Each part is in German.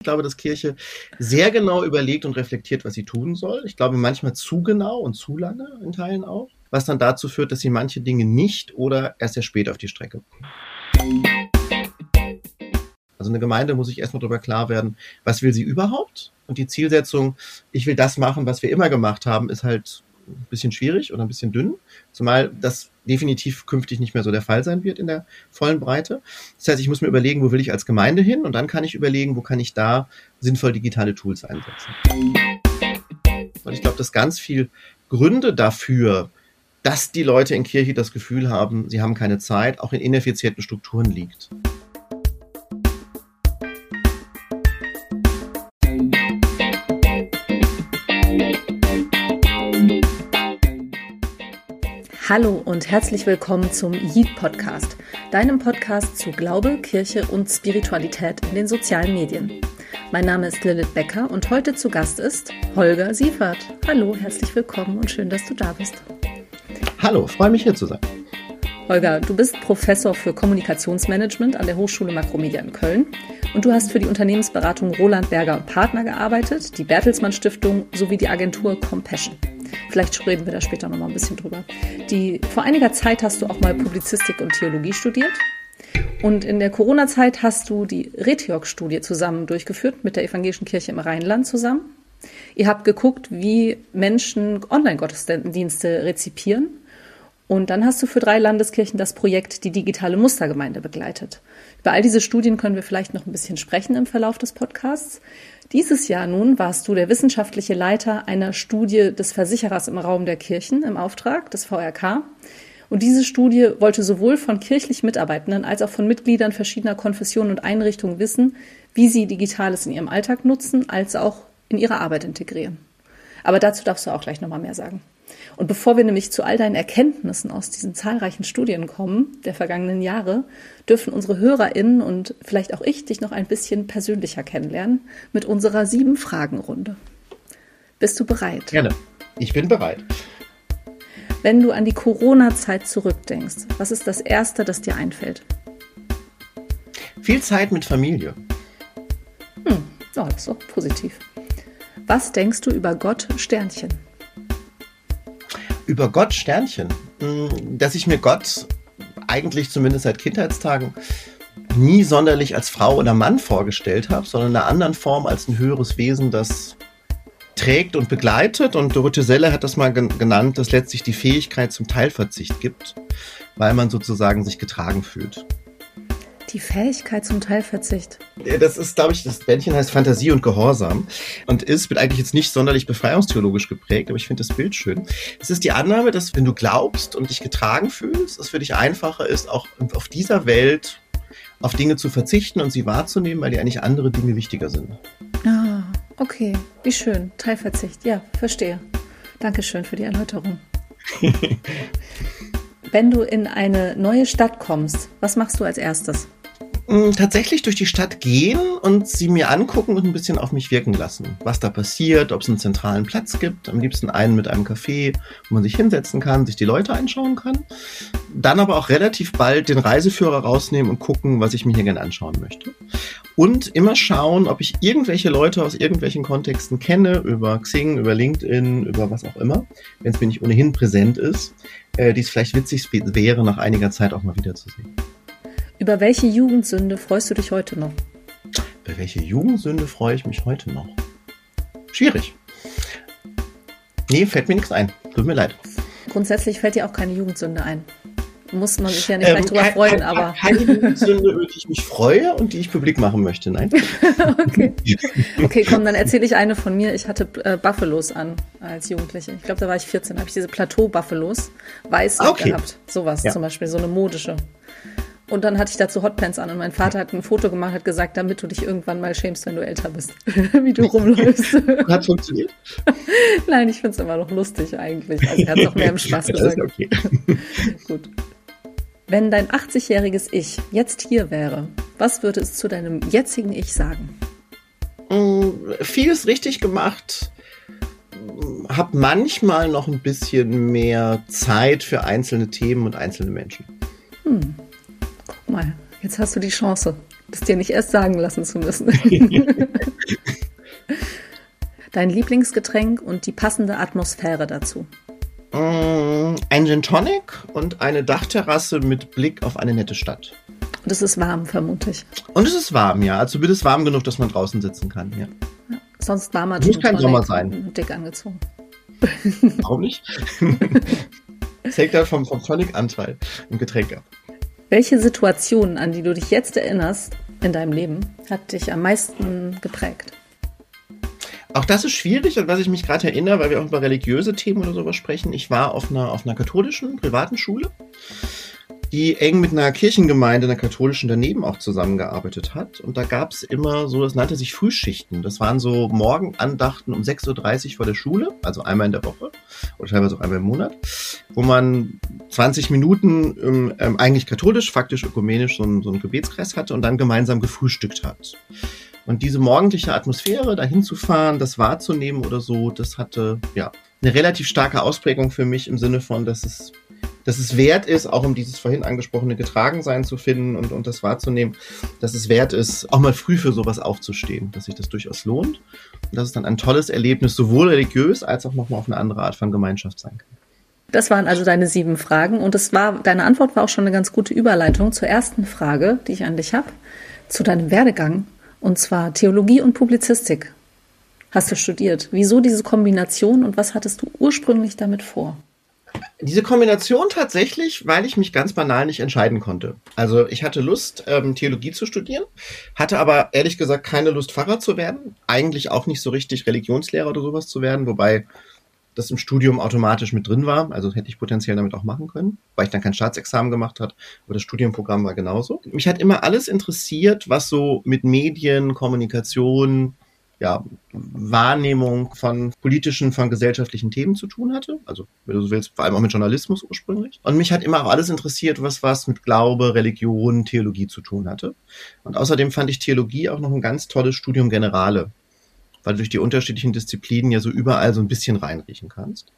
Ich glaube, dass Kirche sehr genau überlegt und reflektiert, was sie tun soll. Ich glaube, manchmal zu genau und zu lange in Teilen auch, was dann dazu führt, dass sie manche Dinge nicht oder erst sehr spät auf die Strecke. Also eine Gemeinde muss sich erstmal darüber klar werden, was will sie überhaupt? Und die Zielsetzung, ich will das machen, was wir immer gemacht haben, ist halt ein bisschen schwierig oder ein bisschen dünn. Zumal das definitiv künftig nicht mehr so der Fall sein wird in der vollen Breite. Das heißt, ich muss mir überlegen, wo will ich als Gemeinde hin und dann kann ich überlegen, wo kann ich da sinnvoll digitale Tools einsetzen. Und ich glaube, dass ganz viel Gründe dafür, dass die Leute in Kirche das Gefühl haben, sie haben keine Zeit, auch in ineffizienten Strukturen liegt. Hallo und herzlich willkommen zum Yeet Podcast, deinem Podcast zu Glaube, Kirche und Spiritualität in den sozialen Medien. Mein Name ist Lilith Becker und heute zu Gast ist Holger Siefert. Hallo, herzlich willkommen und schön, dass du da bist. Hallo, freue mich hier zu sein. Holger, du bist Professor für Kommunikationsmanagement an der Hochschule Makromedia in Köln und du hast für die Unternehmensberatung Roland Berger und Partner gearbeitet, die Bertelsmann Stiftung sowie die Agentur Compassion. Vielleicht reden wir da später noch mal ein bisschen drüber. Die, vor einiger Zeit hast du auch mal Publizistik und Theologie studiert. Und in der Corona-Zeit hast du die Retiok-Studie zusammen durchgeführt mit der Evangelischen Kirche im Rheinland zusammen. Ihr habt geguckt, wie Menschen Online-Gottesdienste rezipieren. Und dann hast du für drei Landeskirchen das Projekt Die digitale Mustergemeinde begleitet. Über all diese Studien können wir vielleicht noch ein bisschen sprechen im Verlauf des Podcasts. Dieses Jahr nun warst du der wissenschaftliche Leiter einer Studie des Versicherers im Raum der Kirchen im Auftrag des VRK. Und diese Studie wollte sowohl von kirchlich Mitarbeitenden als auch von Mitgliedern verschiedener Konfessionen und Einrichtungen wissen, wie sie Digitales in ihrem Alltag nutzen, als auch in ihre Arbeit integrieren. Aber dazu darfst du auch gleich nochmal mehr sagen. Und bevor wir nämlich zu all deinen Erkenntnissen aus diesen zahlreichen Studien kommen der vergangenen Jahre, dürfen unsere HörerInnen und vielleicht auch ich dich noch ein bisschen persönlicher kennenlernen mit unserer sieben Fragen-Runde. Bist du bereit? Gerne. Ich bin bereit. Wenn du an die Corona-Zeit zurückdenkst, was ist das Erste, das dir einfällt? Viel Zeit mit Familie. Hm, oh, das ist doch positiv. Was denkst du über Gott Sternchen? Über Gott Sternchen, hm, dass ich mir Gott eigentlich zumindest seit Kindheitstagen nie sonderlich als Frau oder Mann vorgestellt habe, sondern in einer anderen Form als ein höheres Wesen, das trägt und begleitet. Und Dorothee Selle hat das mal genannt, dass letztlich die Fähigkeit zum Teilverzicht gibt, weil man sozusagen sich getragen fühlt. Die Fähigkeit zum Teilverzicht. Das ist, glaube ich, das Bändchen heißt Fantasie und Gehorsam und ist, wird eigentlich jetzt nicht sonderlich befreiungstheologisch geprägt, aber ich finde das Bild schön. Es ist die Annahme, dass wenn du glaubst und dich getragen fühlst, es für dich einfacher ist, auch auf dieser Welt auf Dinge zu verzichten und sie wahrzunehmen, weil dir eigentlich andere Dinge wichtiger sind. Ah, okay. Wie schön. Teilverzicht. Ja, verstehe. Dankeschön für die Erläuterung. Wenn du in eine neue Stadt kommst, was machst du als erstes? Mm, tatsächlich durch die Stadt gehen und sie mir angucken und ein bisschen auf mich wirken lassen. Was da passiert, ob es einen zentralen Platz gibt, am liebsten einen mit einem Café, wo man sich hinsetzen kann, sich die Leute einschauen kann. Dann aber auch relativ bald den Reiseführer rausnehmen und gucken, was ich mir hier gerne anschauen möchte. Und immer schauen, ob ich irgendwelche Leute aus irgendwelchen Kontexten kenne, über Xing, über LinkedIn, über was auch immer, wenn es mir nicht ohnehin präsent ist, äh, die es vielleicht witzig wäre, nach einiger Zeit auch mal wiederzusehen. Über welche Jugendsünde freust du dich heute noch? Über welche Jugendsünde freue ich mich heute noch? Schwierig. Nee, fällt mir nichts ein. Tut mir leid. Grundsätzlich fällt dir auch keine Jugendsünde ein. Muss man sich ja nicht ähm, drüber freuen, kein, aber. Keine Jugendsünde, über die ich mich freue und die ich publik machen möchte, nein. okay. Okay, komm, dann erzähle ich eine von mir. Ich hatte äh, Buffalos an als Jugendliche. Ich glaube, da war ich 14, da habe ich diese Plateau-Buffalos weiß ah, okay. gehabt. Sowas ja. zum Beispiel, so eine modische. Und dann hatte ich dazu Hotpants an und mein Vater hat ein Foto gemacht, hat gesagt, damit du dich irgendwann mal schämst, wenn du älter bist, wie du rumläufst. hat funktioniert? Nein, ich finde es immer noch lustig eigentlich. Also er hat es auch mehr im Spaß gesagt. Okay. Gut. Wenn dein 80-jähriges Ich jetzt hier wäre, was würde es zu deinem jetzigen Ich sagen? Mm, vieles richtig gemacht. Hab manchmal noch ein bisschen mehr Zeit für einzelne Themen und einzelne Menschen. Hm mal, jetzt hast du die Chance. Das dir nicht erst sagen lassen zu müssen. Dein Lieblingsgetränk und die passende Atmosphäre dazu. Mm, ein Gin Tonic und eine Dachterrasse mit Blick auf eine nette Stadt. Und es ist warm, vermute ich. Und es ist warm, ja. Also wird es warm genug, dass man draußen sitzen kann, ja. ja sonst warmer Gin Muss kein Sommer sein. Dick angezogen. Warum nicht? Es hängt dann vom, vom Tonic-Anteil im Getränk ab. Welche Situation, an die du dich jetzt erinnerst in deinem Leben, hat dich am meisten geprägt? Auch das ist schwierig und was ich mich gerade erinnere, weil wir auch über religiöse Themen oder sowas sprechen. Ich war auf einer, auf einer katholischen, privaten Schule die eng mit einer Kirchengemeinde, einer katholischen daneben auch zusammengearbeitet hat. Und da gab es immer so, das nannte sich Frühschichten. Das waren so Morgenandachten um 6.30 Uhr vor der Schule, also einmal in der Woche oder teilweise auch einmal im Monat, wo man 20 Minuten ähm, ähm, eigentlich katholisch, faktisch ökumenisch so, ein, so einen Gebetskreis hatte und dann gemeinsam gefrühstückt hat. Und diese morgendliche Atmosphäre, da hinzufahren, das wahrzunehmen oder so, das hatte ja eine relativ starke Ausprägung für mich im Sinne von, dass es dass es wert ist, auch um dieses vorhin angesprochene Getragensein zu finden und, und das wahrzunehmen, dass es wert ist, auch mal früh für sowas aufzustehen, dass sich das durchaus lohnt und dass es dann ein tolles Erlebnis sowohl religiös als auch nochmal auf eine andere Art von Gemeinschaft sein kann. Das waren also deine sieben Fragen und es war, deine Antwort war auch schon eine ganz gute Überleitung zur ersten Frage, die ich an dich habe, zu deinem Werdegang und zwar Theologie und Publizistik. Hast du studiert? Wieso diese Kombination und was hattest du ursprünglich damit vor? Diese Kombination tatsächlich, weil ich mich ganz banal nicht entscheiden konnte. Also ich hatte Lust, ähm, Theologie zu studieren, hatte aber ehrlich gesagt keine Lust, Pfarrer zu werden. Eigentlich auch nicht so richtig Religionslehrer oder sowas zu werden, wobei das im Studium automatisch mit drin war. Also hätte ich potenziell damit auch machen können, weil ich dann kein Staatsexamen gemacht hat. Aber das Studienprogramm war genauso. Mich hat immer alles interessiert, was so mit Medien, Kommunikation, ja, Wahrnehmung von politischen, von gesellschaftlichen Themen zu tun hatte. Also, wenn du so willst, vor allem auch mit Journalismus ursprünglich. Und mich hat immer auch alles interessiert, was was mit Glaube, Religion, Theologie zu tun hatte. Und außerdem fand ich Theologie auch noch ein ganz tolles Studium Generale, weil du durch die unterschiedlichen Disziplinen ja so überall so ein bisschen reinriechen kannst.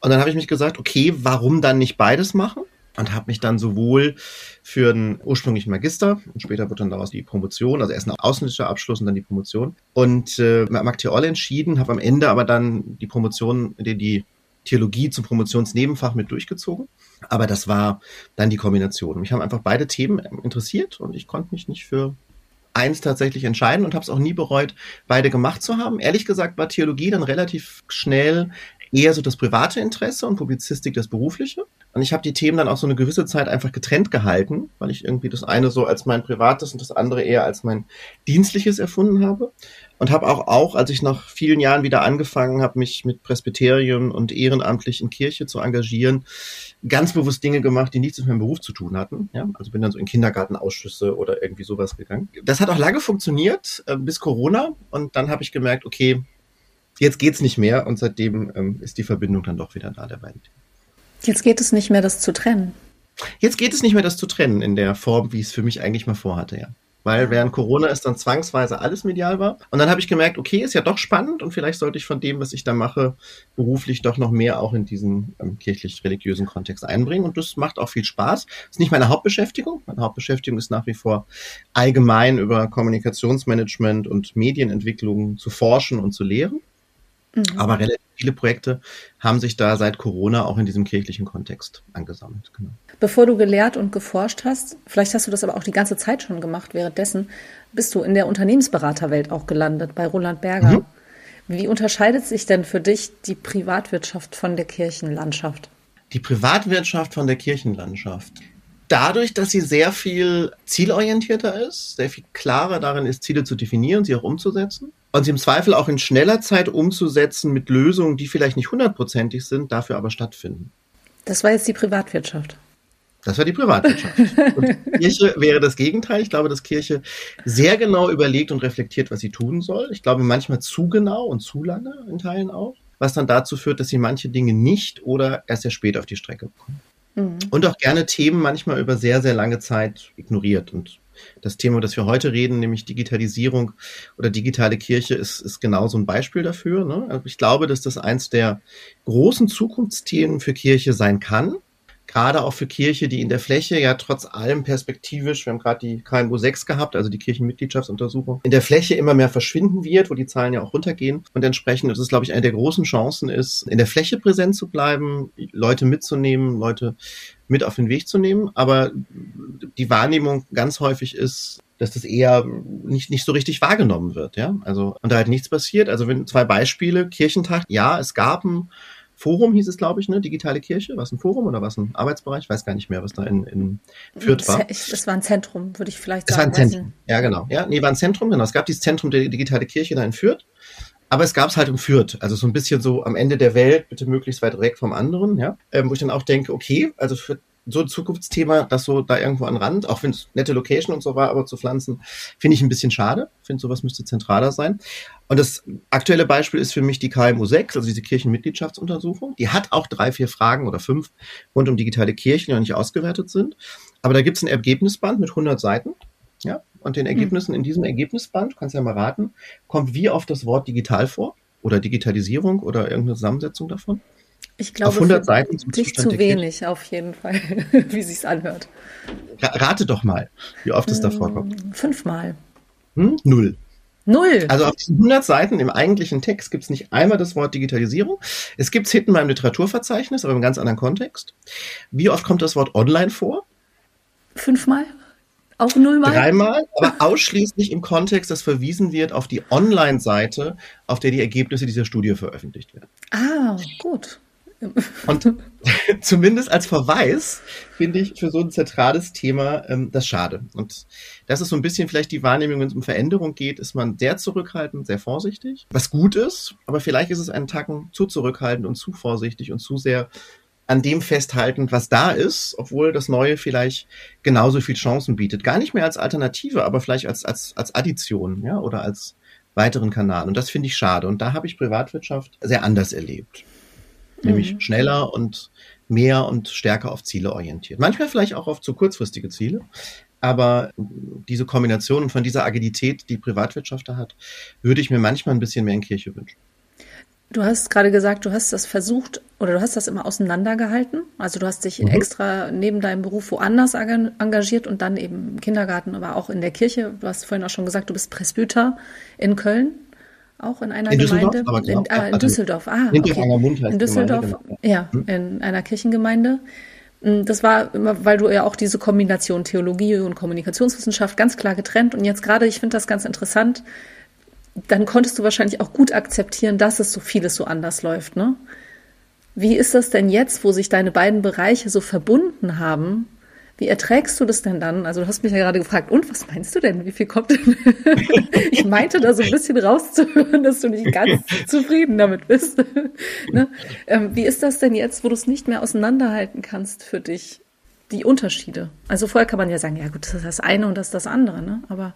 Und dann habe ich mich gesagt, okay, warum dann nicht beides machen? Und habe mich dann sowohl für einen ursprünglichen Magister und später wird dann daraus die Promotion, also erst ein ausländischer Abschluss und dann die Promotion und äh, Mag Theol entschieden, habe am Ende aber dann die Promotion, die, die Theologie zum Promotionsnebenfach mit durchgezogen. Aber das war dann die Kombination. Mich haben einfach beide Themen interessiert und ich konnte mich nicht für eins tatsächlich entscheiden und habe es auch nie bereut, beide gemacht zu haben. Ehrlich gesagt war Theologie dann relativ schnell eher so das private Interesse und Publizistik das berufliche. Und ich habe die Themen dann auch so eine gewisse Zeit einfach getrennt gehalten, weil ich irgendwie das eine so als mein privates und das andere eher als mein dienstliches erfunden habe. Und habe auch, auch, als ich nach vielen Jahren wieder angefangen habe, mich mit Presbyterium und ehrenamtlich in Kirche zu engagieren, ganz bewusst Dinge gemacht, die nichts mit meinem Beruf zu tun hatten. Ja, also bin dann so in Kindergartenausschüsse oder irgendwie sowas gegangen. Das hat auch lange funktioniert, äh, bis Corona. Und dann habe ich gemerkt, okay, jetzt geht's nicht mehr. Und seitdem ähm, ist die Verbindung dann doch wieder da der beiden Themen. Jetzt geht es nicht mehr, das zu trennen. Jetzt geht es nicht mehr, das zu trennen in der Form, wie ich es für mich eigentlich mal vorhatte, ja. Weil während Corona ist dann zwangsweise alles medial war. Und dann habe ich gemerkt, okay, ist ja doch spannend und vielleicht sollte ich von dem, was ich da mache, beruflich doch noch mehr auch in diesen ähm, kirchlich-religiösen Kontext einbringen. Und das macht auch viel Spaß. Das ist nicht meine Hauptbeschäftigung. Meine Hauptbeschäftigung ist nach wie vor allgemein über Kommunikationsmanagement und Medienentwicklung zu forschen und zu lehren. Mhm. Aber relativ viele Projekte haben sich da seit Corona auch in diesem kirchlichen Kontext angesammelt. Genau. Bevor du gelehrt und geforscht hast, vielleicht hast du das aber auch die ganze Zeit schon gemacht, währenddessen bist du in der Unternehmensberaterwelt auch gelandet, bei Roland Berger. Mhm. Wie unterscheidet sich denn für dich die Privatwirtschaft von der Kirchenlandschaft? Die Privatwirtschaft von der Kirchenlandschaft. Dadurch, dass sie sehr viel zielorientierter ist, sehr viel klarer darin ist, Ziele zu definieren, sie auch umzusetzen und sie im Zweifel auch in schneller Zeit umzusetzen mit Lösungen, die vielleicht nicht hundertprozentig sind, dafür aber stattfinden. Das war jetzt die Privatwirtschaft. Das war die Privatwirtschaft. Und Kirche wäre das Gegenteil. Ich glaube, dass Kirche sehr genau überlegt und reflektiert, was sie tun soll. Ich glaube, manchmal zu genau und zu lange in Teilen auch, was dann dazu führt, dass sie manche Dinge nicht oder erst sehr spät auf die Strecke bekommen. Mhm. Und auch gerne Themen manchmal über sehr, sehr lange Zeit ignoriert und das Thema, das wir heute reden, nämlich Digitalisierung oder digitale Kirche, ist, ist genau so ein Beispiel dafür. Ne? Also ich glaube, dass das eins der großen Zukunftsthemen für Kirche sein kann. Gerade auch für Kirche, die in der Fläche ja trotz allem perspektivisch, wir haben gerade die KMU 6 gehabt, also die Kirchenmitgliedschaftsuntersuchung, in der Fläche immer mehr verschwinden wird, wo die Zahlen ja auch runtergehen. Und entsprechend, das ist, glaube ich, eine der großen Chancen ist, in der Fläche präsent zu bleiben, Leute mitzunehmen, Leute mit auf den Weg zu nehmen. Aber die Wahrnehmung ganz häufig ist, dass das eher nicht, nicht so richtig wahrgenommen wird, ja. Also, und da halt nichts passiert. Also, wenn zwei Beispiele, Kirchentag, ja, es gab ein Forum, hieß es, glaube ich, ne? Digitale Kirche. War es ein Forum oder war es ein Arbeitsbereich? Ich weiß gar nicht mehr, was da in, in Fürth war. Es war ein Zentrum, würde ich vielleicht sagen. Es war ein Zentrum, ja, genau. Ja, nee, war ein Zentrum, genau. Es gab dieses Zentrum der Digitale Kirche da in Fürth. Aber es gab es halt in Fürth, also so ein bisschen so am Ende der Welt, bitte möglichst weit weg vom anderen, ja, ähm, wo ich dann auch denke, okay, also für so ein Zukunftsthema, das so da irgendwo an Rand, auch wenn es nette Location und so war, aber zu pflanzen, finde ich ein bisschen schade. Finde, sowas müsste zentraler sein. Und das aktuelle Beispiel ist für mich die KMU 6, also diese Kirchenmitgliedschaftsuntersuchung. Die hat auch drei, vier Fragen oder fünf rund um digitale Kirchen, die noch nicht ausgewertet sind. Aber da gibt es ein Ergebnisband mit 100 Seiten. Ja, und den Ergebnissen in diesem Ergebnisband, du kannst ja mal raten, kommt wie oft das Wort digital vor oder Digitalisierung oder irgendeine Zusammensetzung davon? Ich glaube, auf 100 Seiten zum dich zu wenig, auf jeden Fall, wie sich's anhört. Rate doch mal, wie oft es da vorkommt. Hm, fünfmal. Hm? Null. Null. Also auf diesen 100 Seiten im eigentlichen Text gibt es nicht einmal das Wort Digitalisierung. Es gibt es hinten mal im Literaturverzeichnis, aber im ganz anderen Kontext. Wie oft kommt das Wort online vor? Fünfmal. Auch nullmal? Dreimal, aber ausschließlich im Kontext, dass verwiesen wird auf die Online-Seite, auf der die Ergebnisse dieser Studie veröffentlicht werden. Ah, gut. Und zumindest als Verweis finde ich für so ein zentrales Thema ähm, das schade. Und das ist so ein bisschen vielleicht die Wahrnehmung, wenn es um Veränderung geht, ist man sehr zurückhaltend, sehr vorsichtig, was gut ist, aber vielleicht ist es einen Tacken zu zurückhaltend und zu vorsichtig und zu sehr an dem festhaltend, was da ist, obwohl das Neue vielleicht genauso viel Chancen bietet. Gar nicht mehr als Alternative, aber vielleicht als, als, als Addition, ja, oder als weiteren Kanal. Und das finde ich schade. Und da habe ich Privatwirtschaft sehr anders erlebt nämlich mhm. schneller und mehr und stärker auf Ziele orientiert. Manchmal vielleicht auch auf zu kurzfristige Ziele, aber diese Kombination von dieser Agilität, die Privatwirtschaft da hat, würde ich mir manchmal ein bisschen mehr in Kirche wünschen. Du hast gerade gesagt, du hast das versucht oder du hast das immer auseinandergehalten. Also du hast dich mhm. extra neben deinem Beruf woanders engagiert und dann eben im Kindergarten, aber auch in der Kirche. Du hast vorhin auch schon gesagt, du bist Presbyter in Köln auch in einer in Gemeinde. Aber in, ah, in Düsseldorf, ah, okay. In Düsseldorf, genau. ja, hm? in einer Kirchengemeinde. Hm, das war immer, weil du ja auch diese Kombination Theologie und Kommunikationswissenschaft ganz klar getrennt und jetzt gerade, ich finde das ganz interessant, dann konntest du wahrscheinlich auch gut akzeptieren, dass es so vieles so anders läuft, ne? Wie ist das denn jetzt, wo sich deine beiden Bereiche so verbunden haben? Wie erträgst du das denn dann? Also du hast mich ja gerade gefragt, und was meinst du denn? Wie viel kommt denn? ich meinte da so ein bisschen rauszuhören, dass du nicht ganz zufrieden damit bist. ne? ähm, wie ist das denn jetzt, wo du es nicht mehr auseinanderhalten kannst für dich? Die Unterschiede. Also vorher kann man ja sagen, ja gut, das ist das eine und das ist das andere, ne? Aber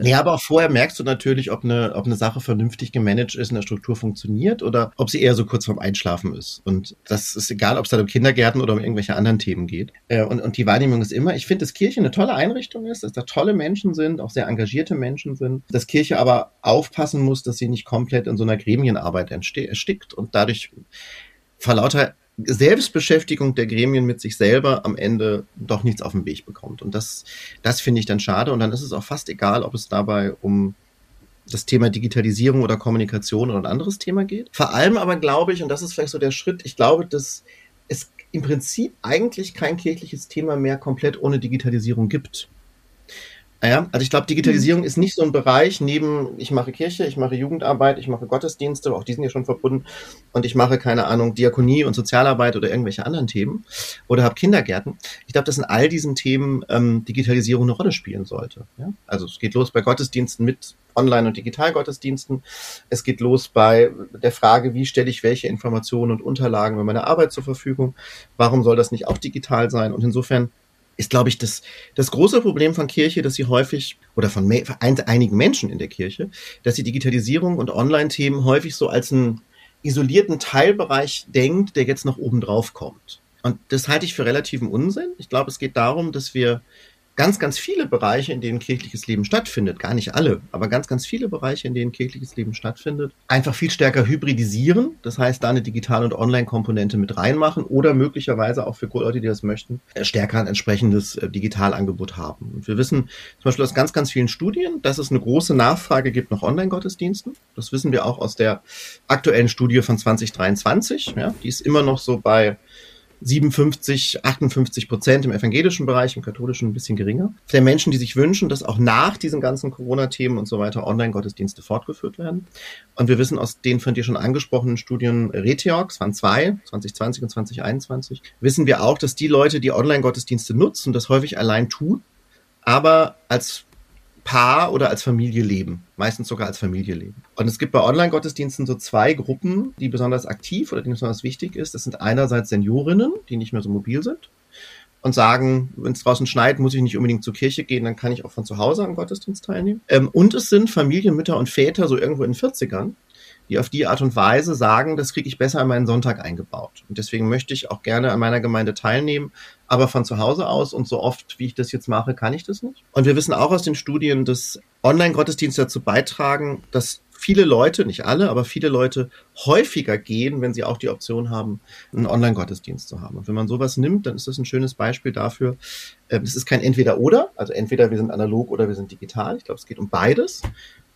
ja, aber auch vorher merkst du natürlich, ob eine, ob eine Sache vernünftig gemanagt ist, in der Struktur funktioniert oder ob sie eher so kurz vorm Einschlafen ist. Und das ist egal, ob es dann um Kindergärten oder um irgendwelche anderen Themen geht. Äh, und, und die Wahrnehmung ist immer, ich finde, dass Kirche eine tolle Einrichtung ist, dass da tolle Menschen sind, auch sehr engagierte Menschen sind, dass Kirche aber aufpassen muss, dass sie nicht komplett in so einer Gremienarbeit erstickt und dadurch vor lauter Selbstbeschäftigung der Gremien mit sich selber am Ende doch nichts auf den Weg bekommt. Und das, das finde ich dann schade. Und dann ist es auch fast egal, ob es dabei um das Thema Digitalisierung oder Kommunikation oder ein anderes Thema geht. Vor allem aber glaube ich, und das ist vielleicht so der Schritt, ich glaube, dass es im Prinzip eigentlich kein kirchliches Thema mehr komplett ohne Digitalisierung gibt. Ja, also ich glaube, Digitalisierung mhm. ist nicht so ein Bereich neben, ich mache Kirche, ich mache Jugendarbeit, ich mache Gottesdienste, auch die sind ja schon verbunden, und ich mache, keine Ahnung, Diakonie und Sozialarbeit oder irgendwelche anderen Themen oder habe Kindergärten. Ich glaube, dass in all diesen Themen ähm, Digitalisierung eine Rolle spielen sollte. Ja? Also es geht los bei Gottesdiensten mit Online- und Digitalgottesdiensten. Es geht los bei der Frage, wie stelle ich welche Informationen und Unterlagen für meine Arbeit zur Verfügung? Warum soll das nicht auch digital sein? Und insofern ist, glaube ich, das, das große Problem von Kirche, dass sie häufig, oder von einigen Menschen in der Kirche, dass sie Digitalisierung und Online-Themen häufig so als einen isolierten Teilbereich denkt, der jetzt noch oben drauf kommt. Und das halte ich für relativen Unsinn. Ich glaube, es geht darum, dass wir ganz, ganz viele Bereiche, in denen kirchliches Leben stattfindet, gar nicht alle, aber ganz, ganz viele Bereiche, in denen kirchliches Leben stattfindet, einfach viel stärker hybridisieren. Das heißt, da eine digitale und Online-Komponente mit reinmachen oder möglicherweise auch für Leute, die das möchten, äh, stärker ein entsprechendes äh, Digitalangebot haben. Und wir wissen zum Beispiel aus ganz, ganz vielen Studien, dass es eine große Nachfrage gibt nach Online-Gottesdiensten. Das wissen wir auch aus der aktuellen Studie von 2023. Ja, die ist immer noch so bei 57, 58 Prozent im evangelischen Bereich, im katholischen ein bisschen geringer. Der Menschen, die sich wünschen, dass auch nach diesen ganzen Corona-Themen und so weiter Online-Gottesdienste fortgeführt werden. Und wir wissen aus den von dir schon angesprochenen Studien Reteox, waren zwei, 2020 und 2021, wissen wir auch, dass die Leute, die Online-Gottesdienste nutzen, das häufig allein tun, aber als Paar oder als Familie leben. Meistens sogar als Familie leben. Und es gibt bei Online-Gottesdiensten so zwei Gruppen, die besonders aktiv oder die besonders wichtig ist. Das sind einerseits Seniorinnen, die nicht mehr so mobil sind und sagen, wenn es draußen schneit, muss ich nicht unbedingt zur Kirche gehen, dann kann ich auch von zu Hause am Gottesdienst teilnehmen. Ähm, und es sind Familien, Mütter und Väter, so irgendwo in den 40ern, die auf die Art und Weise sagen, das kriege ich besser in meinen Sonntag eingebaut. Und deswegen möchte ich auch gerne an meiner Gemeinde teilnehmen, aber von zu Hause aus und so oft, wie ich das jetzt mache, kann ich das nicht. Und wir wissen auch aus den Studien, dass Online-Gottesdienste dazu beitragen, dass viele Leute, nicht alle, aber viele Leute häufiger gehen, wenn sie auch die Option haben, einen Online-Gottesdienst zu haben. Und wenn man sowas nimmt, dann ist das ein schönes Beispiel dafür. Ähm, es ist kein Entweder-Oder, also entweder wir sind analog oder wir sind digital. Ich glaube, es geht um beides.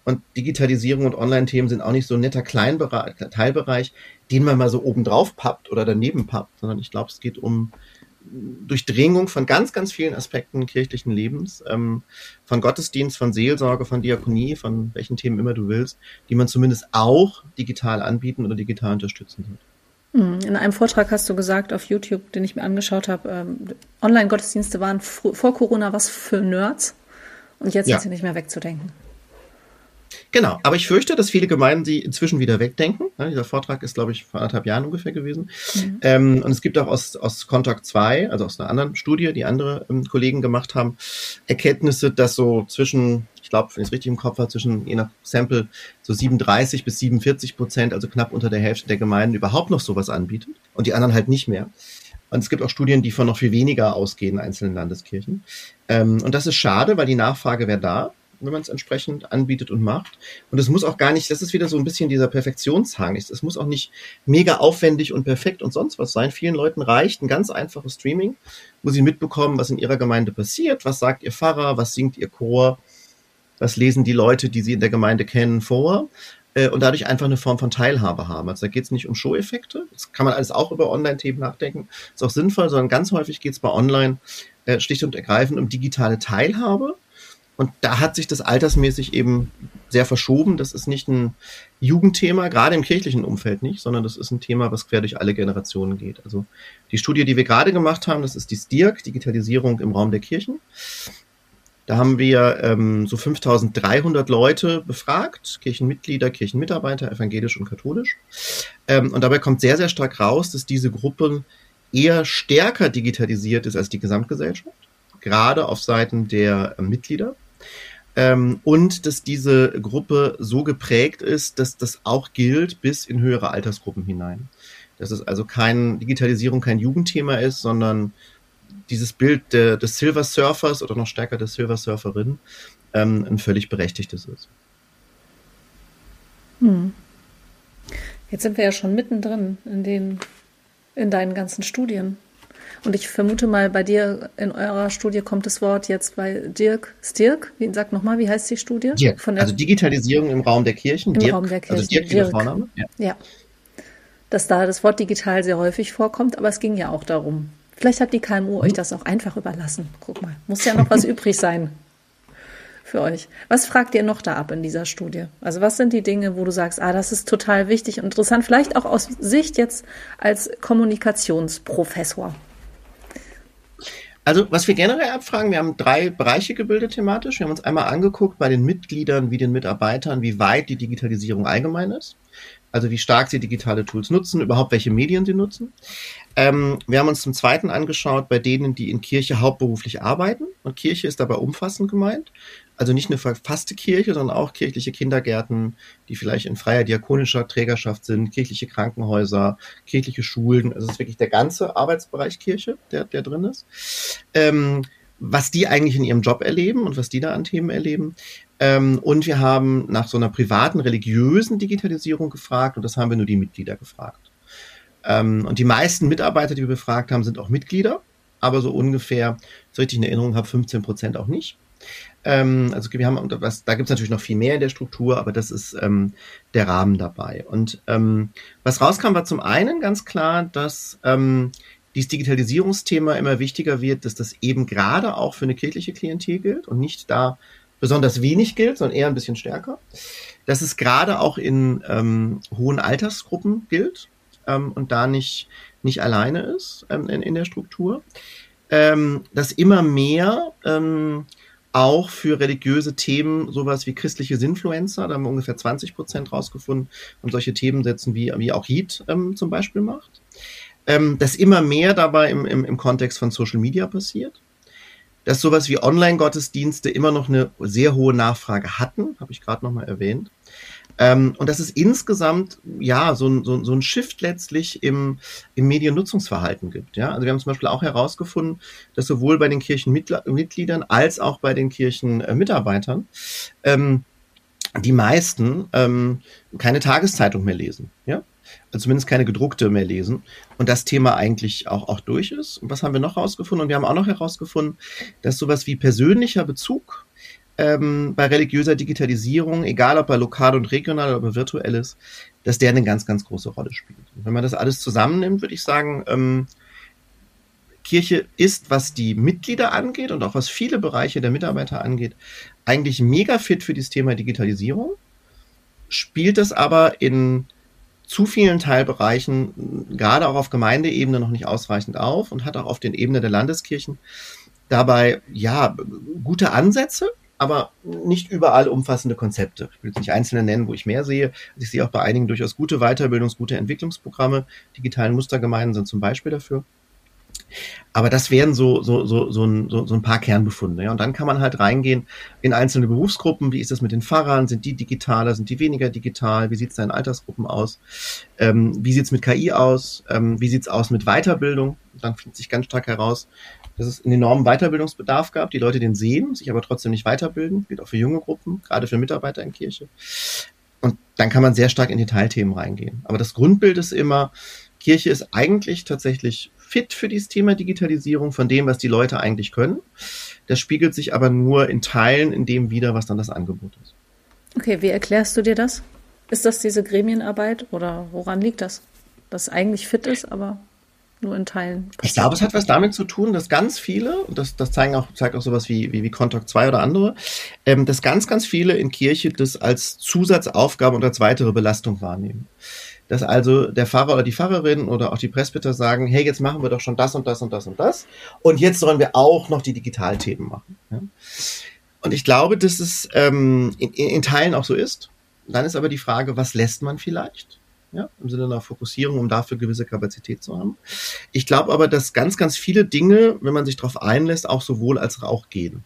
Und Digitalisierung und Online-Themen sind auch nicht so ein netter Kleinbereich, Teilbereich, den man mal so oben drauf pappt oder daneben pappt, sondern ich glaube, es geht um Durchdringung von ganz, ganz vielen Aspekten kirchlichen Lebens, ähm, von Gottesdienst, von Seelsorge, von Diakonie, von welchen Themen immer du willst, die man zumindest auch digital anbieten oder digital unterstützen sollte. Hm, in einem Vortrag hast du gesagt auf YouTube, den ich mir angeschaut habe, ähm, Online-Gottesdienste waren vor Corona was für Nerds und jetzt ja. sind sie nicht mehr wegzudenken. Genau, aber ich fürchte, dass viele Gemeinden sie inzwischen wieder wegdenken. Ja, dieser Vortrag ist, glaube ich, vor anderthalb Jahren ungefähr gewesen. Mhm. Ähm, und es gibt auch aus, aus Kontakt 2, also aus einer anderen Studie, die andere ähm, Kollegen gemacht haben, Erkenntnisse, dass so zwischen, ich glaube, wenn ich es richtig im Kopf habe, zwischen je nach Sample so 37 bis 47 Prozent, also knapp unter der Hälfte der Gemeinden überhaupt noch sowas anbieten und die anderen halt nicht mehr. Und es gibt auch Studien, die von noch viel weniger ausgehen in einzelnen Landeskirchen. Ähm, und das ist schade, weil die Nachfrage wäre da wenn man es entsprechend anbietet und macht. Und es muss auch gar nicht, das ist wieder so ein bisschen dieser Perfektionshang. Es muss auch nicht mega aufwendig und perfekt und sonst was sein. Vielen Leuten reicht ein ganz einfaches Streaming, wo sie mitbekommen, was in ihrer Gemeinde passiert, was sagt ihr Pfarrer, was singt ihr Chor, was lesen die Leute, die sie in der Gemeinde kennen, vor äh, und dadurch einfach eine Form von Teilhabe haben. Also da geht es nicht um Show-Effekte, das kann man alles auch über Online-Themen nachdenken, ist auch sinnvoll, sondern ganz häufig geht es bei Online äh, schlicht und ergreifend um digitale Teilhabe und da hat sich das altersmäßig eben sehr verschoben. Das ist nicht ein Jugendthema, gerade im kirchlichen Umfeld nicht, sondern das ist ein Thema, was quer durch alle Generationen geht. Also die Studie, die wir gerade gemacht haben, das ist die STIRK, Digitalisierung im Raum der Kirchen. Da haben wir ähm, so 5300 Leute befragt, Kirchenmitglieder, Kirchenmitarbeiter, evangelisch und katholisch. Ähm, und dabei kommt sehr, sehr stark raus, dass diese Gruppe eher stärker digitalisiert ist als die Gesamtgesellschaft, gerade auf Seiten der äh, Mitglieder. Ähm, und dass diese Gruppe so geprägt ist, dass das auch gilt bis in höhere Altersgruppen hinein. Dass es also kein Digitalisierung kein Jugendthema ist, sondern dieses Bild de, des Silver Surfers oder noch stärker des Silver Surferin ähm, ein völlig berechtigtes ist. Hm. Jetzt sind wir ja schon mittendrin in den in deinen ganzen Studien. Und ich vermute mal, bei dir in eurer Studie kommt das Wort jetzt bei Dirk Stirk. Wie, sag nochmal, wie heißt die Studie? Dirk. Von also Digitalisierung im Raum der Kirchen. Im Dirk, Raum der Kirchen. Also Dirk, Dirk. Vorname. Ja. ja. Dass da das Wort digital sehr häufig vorkommt, aber es ging ja auch darum. Vielleicht hat die KMU mhm. euch das auch einfach überlassen. Guck mal, muss ja noch was übrig sein für euch. Was fragt ihr noch da ab in dieser Studie? Also was sind die Dinge, wo du sagst, ah, das ist total wichtig und interessant, vielleicht auch aus Sicht jetzt als Kommunikationsprofessor? Also, was wir generell abfragen, wir haben drei Bereiche gebildet thematisch. Wir haben uns einmal angeguckt bei den Mitgliedern wie den Mitarbeitern, wie weit die Digitalisierung allgemein ist. Also wie stark sie digitale Tools nutzen, überhaupt welche Medien sie nutzen. Ähm, wir haben uns zum Zweiten angeschaut bei denen, die in Kirche hauptberuflich arbeiten. Und Kirche ist dabei umfassend gemeint. Also nicht eine verfasste Kirche, sondern auch kirchliche Kindergärten, die vielleicht in freier diakonischer Trägerschaft sind, kirchliche Krankenhäuser, kirchliche Schulen. Also es ist wirklich der ganze Arbeitsbereich Kirche, der, der drin ist. Ähm, was die eigentlich in ihrem Job erleben und was die da an Themen erleben. Ähm, und wir haben nach so einer privaten, religiösen Digitalisierung gefragt und das haben wir nur die Mitglieder gefragt. Ähm, und die meisten Mitarbeiter, die wir befragt haben, sind auch Mitglieder, aber so ungefähr, so richtig in Erinnerung habe, 15 Prozent auch nicht. Ähm, also wir haben, was, da gibt es natürlich noch viel mehr in der Struktur, aber das ist ähm, der Rahmen dabei. Und ähm, was rauskam, war zum einen ganz klar, dass ähm, dieses Digitalisierungsthema immer wichtiger wird, dass das eben gerade auch für eine kirchliche Klientel gilt und nicht da besonders wenig gilt, sondern eher ein bisschen stärker. Dass es gerade auch in ähm, hohen Altersgruppen gilt ähm, und da nicht, nicht alleine ist ähm, in, in der Struktur. Ähm, dass immer mehr ähm, auch für religiöse Themen sowas wie christliche Sinfluencer, da haben wir ungefähr 20 Prozent rausgefunden, und solche Themen setzen, wie, wie auch Heat ähm, zum Beispiel macht. Ähm, dass immer mehr dabei im, im, im Kontext von Social Media passiert. Dass sowas wie Online-Gottesdienste immer noch eine sehr hohe Nachfrage hatten, habe ich gerade nochmal erwähnt. Ähm, und dass es insgesamt ja so ein, so, so ein Shift letztlich im, im Mediennutzungsverhalten gibt. Ja? Also wir haben zum Beispiel auch herausgefunden, dass sowohl bei den Kirchenmitgliedern als auch bei den Kirchenmitarbeitern ähm, die meisten ähm, keine Tageszeitung mehr lesen. Ja? Also zumindest keine gedruckte mehr lesen. Und das Thema eigentlich auch, auch durch ist. Und was haben wir noch herausgefunden? Und wir haben auch noch herausgefunden, dass sowas wie persönlicher Bezug ähm, bei religiöser Digitalisierung, egal ob er lokal und regional oder virtuell ist, dass der eine ganz, ganz große Rolle spielt. Und wenn man das alles zusammennimmt, würde ich sagen, ähm, Kirche ist, was die Mitglieder angeht und auch was viele Bereiche der Mitarbeiter angeht, eigentlich mega fit für dieses Thema Digitalisierung, spielt es aber in zu vielen Teilbereichen, gerade auch auf Gemeindeebene, noch nicht ausreichend auf und hat auch auf den Ebenen der Landeskirchen dabei, ja, gute Ansätze, aber nicht überall umfassende Konzepte. Ich will jetzt nicht einzelne nennen, wo ich mehr sehe. Also ich sehe auch bei einigen durchaus gute Weiterbildungs-, gute Entwicklungsprogramme. Digitalen Mustergemeinden sind zum Beispiel dafür. Aber das wären so, so, so, so, ein, so, so ein paar Kernbefunde. Ja. Und dann kann man halt reingehen in einzelne Berufsgruppen. Wie ist das mit den Fahrern? Sind die digitaler? Sind die weniger digital? Wie sieht es da in Altersgruppen aus? Ähm, wie sieht es mit KI aus? Ähm, wie sieht es aus mit Weiterbildung? Dann findet sich ganz stark heraus, dass es einen enormen Weiterbildungsbedarf gab, die Leute den sehen, sich aber trotzdem nicht weiterbilden, gilt auch für junge Gruppen, gerade für Mitarbeiter in Kirche. Und dann kann man sehr stark in Detailthemen reingehen. Aber das Grundbild ist immer, Kirche ist eigentlich tatsächlich fit für dieses Thema Digitalisierung von dem, was die Leute eigentlich können. Das spiegelt sich aber nur in Teilen in dem wieder, was dann das Angebot ist. Okay, wie erklärst du dir das? Ist das diese Gremienarbeit oder woran liegt das? Dass es eigentlich fit ist, aber nur in Teilen. Passiert. Ich glaube, es hat was damit zu tun, dass ganz viele, und das, das zeigen auch, zeigt auch sowas wie, wie, wie Contact 2 oder andere, ähm, dass ganz, ganz viele in Kirche das als Zusatzaufgabe und als weitere Belastung wahrnehmen. Dass also der Pfarrer oder die Pfarrerin oder auch die Presbyter sagen, hey, jetzt machen wir doch schon das und das und das und das. Und jetzt sollen wir auch noch die Digitalthemen machen. Ja? Und ich glaube, dass es ähm, in, in Teilen auch so ist. Dann ist aber die Frage, was lässt man vielleicht? Ja, im Sinne einer Fokussierung, um dafür gewisse Kapazität zu haben. Ich glaube aber, dass ganz, ganz viele Dinge, wenn man sich darauf einlässt, auch sowohl als auch gehen.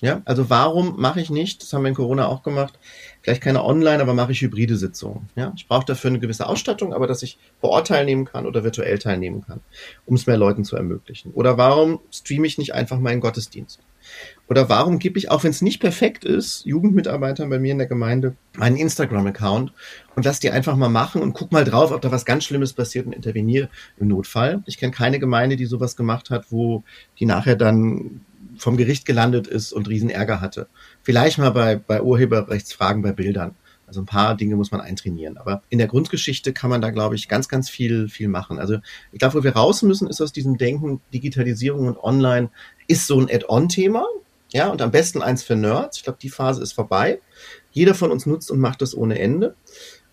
Ja, also warum mache ich nicht, das haben wir in Corona auch gemacht, vielleicht keine Online, aber mache ich hybride Sitzungen. Ja, ich brauche dafür eine gewisse Ausstattung, aber dass ich vor Ort teilnehmen kann oder virtuell teilnehmen kann, um es mehr Leuten zu ermöglichen. Oder warum streame ich nicht einfach meinen Gottesdienst? Oder warum gebe ich, auch wenn es nicht perfekt ist, Jugendmitarbeitern bei mir in der Gemeinde meinen Instagram-Account und lass die einfach mal machen und guck mal drauf, ob da was ganz Schlimmes passiert und interveniere im Notfall. Ich kenne keine Gemeinde, die sowas gemacht hat, wo die nachher dann vom Gericht gelandet ist und riesen Ärger hatte. Vielleicht mal bei, bei Urheberrechtsfragen bei Bildern. Also ein paar Dinge muss man eintrainieren. Aber in der Grundgeschichte kann man da, glaube ich, ganz, ganz viel, viel machen. Also ich glaube, wo wir raus müssen, ist aus diesem Denken, Digitalisierung und Online ist so ein Add-on-Thema. Ja, und am besten eins für Nerds. Ich glaube, die Phase ist vorbei. Jeder von uns nutzt und macht das ohne Ende.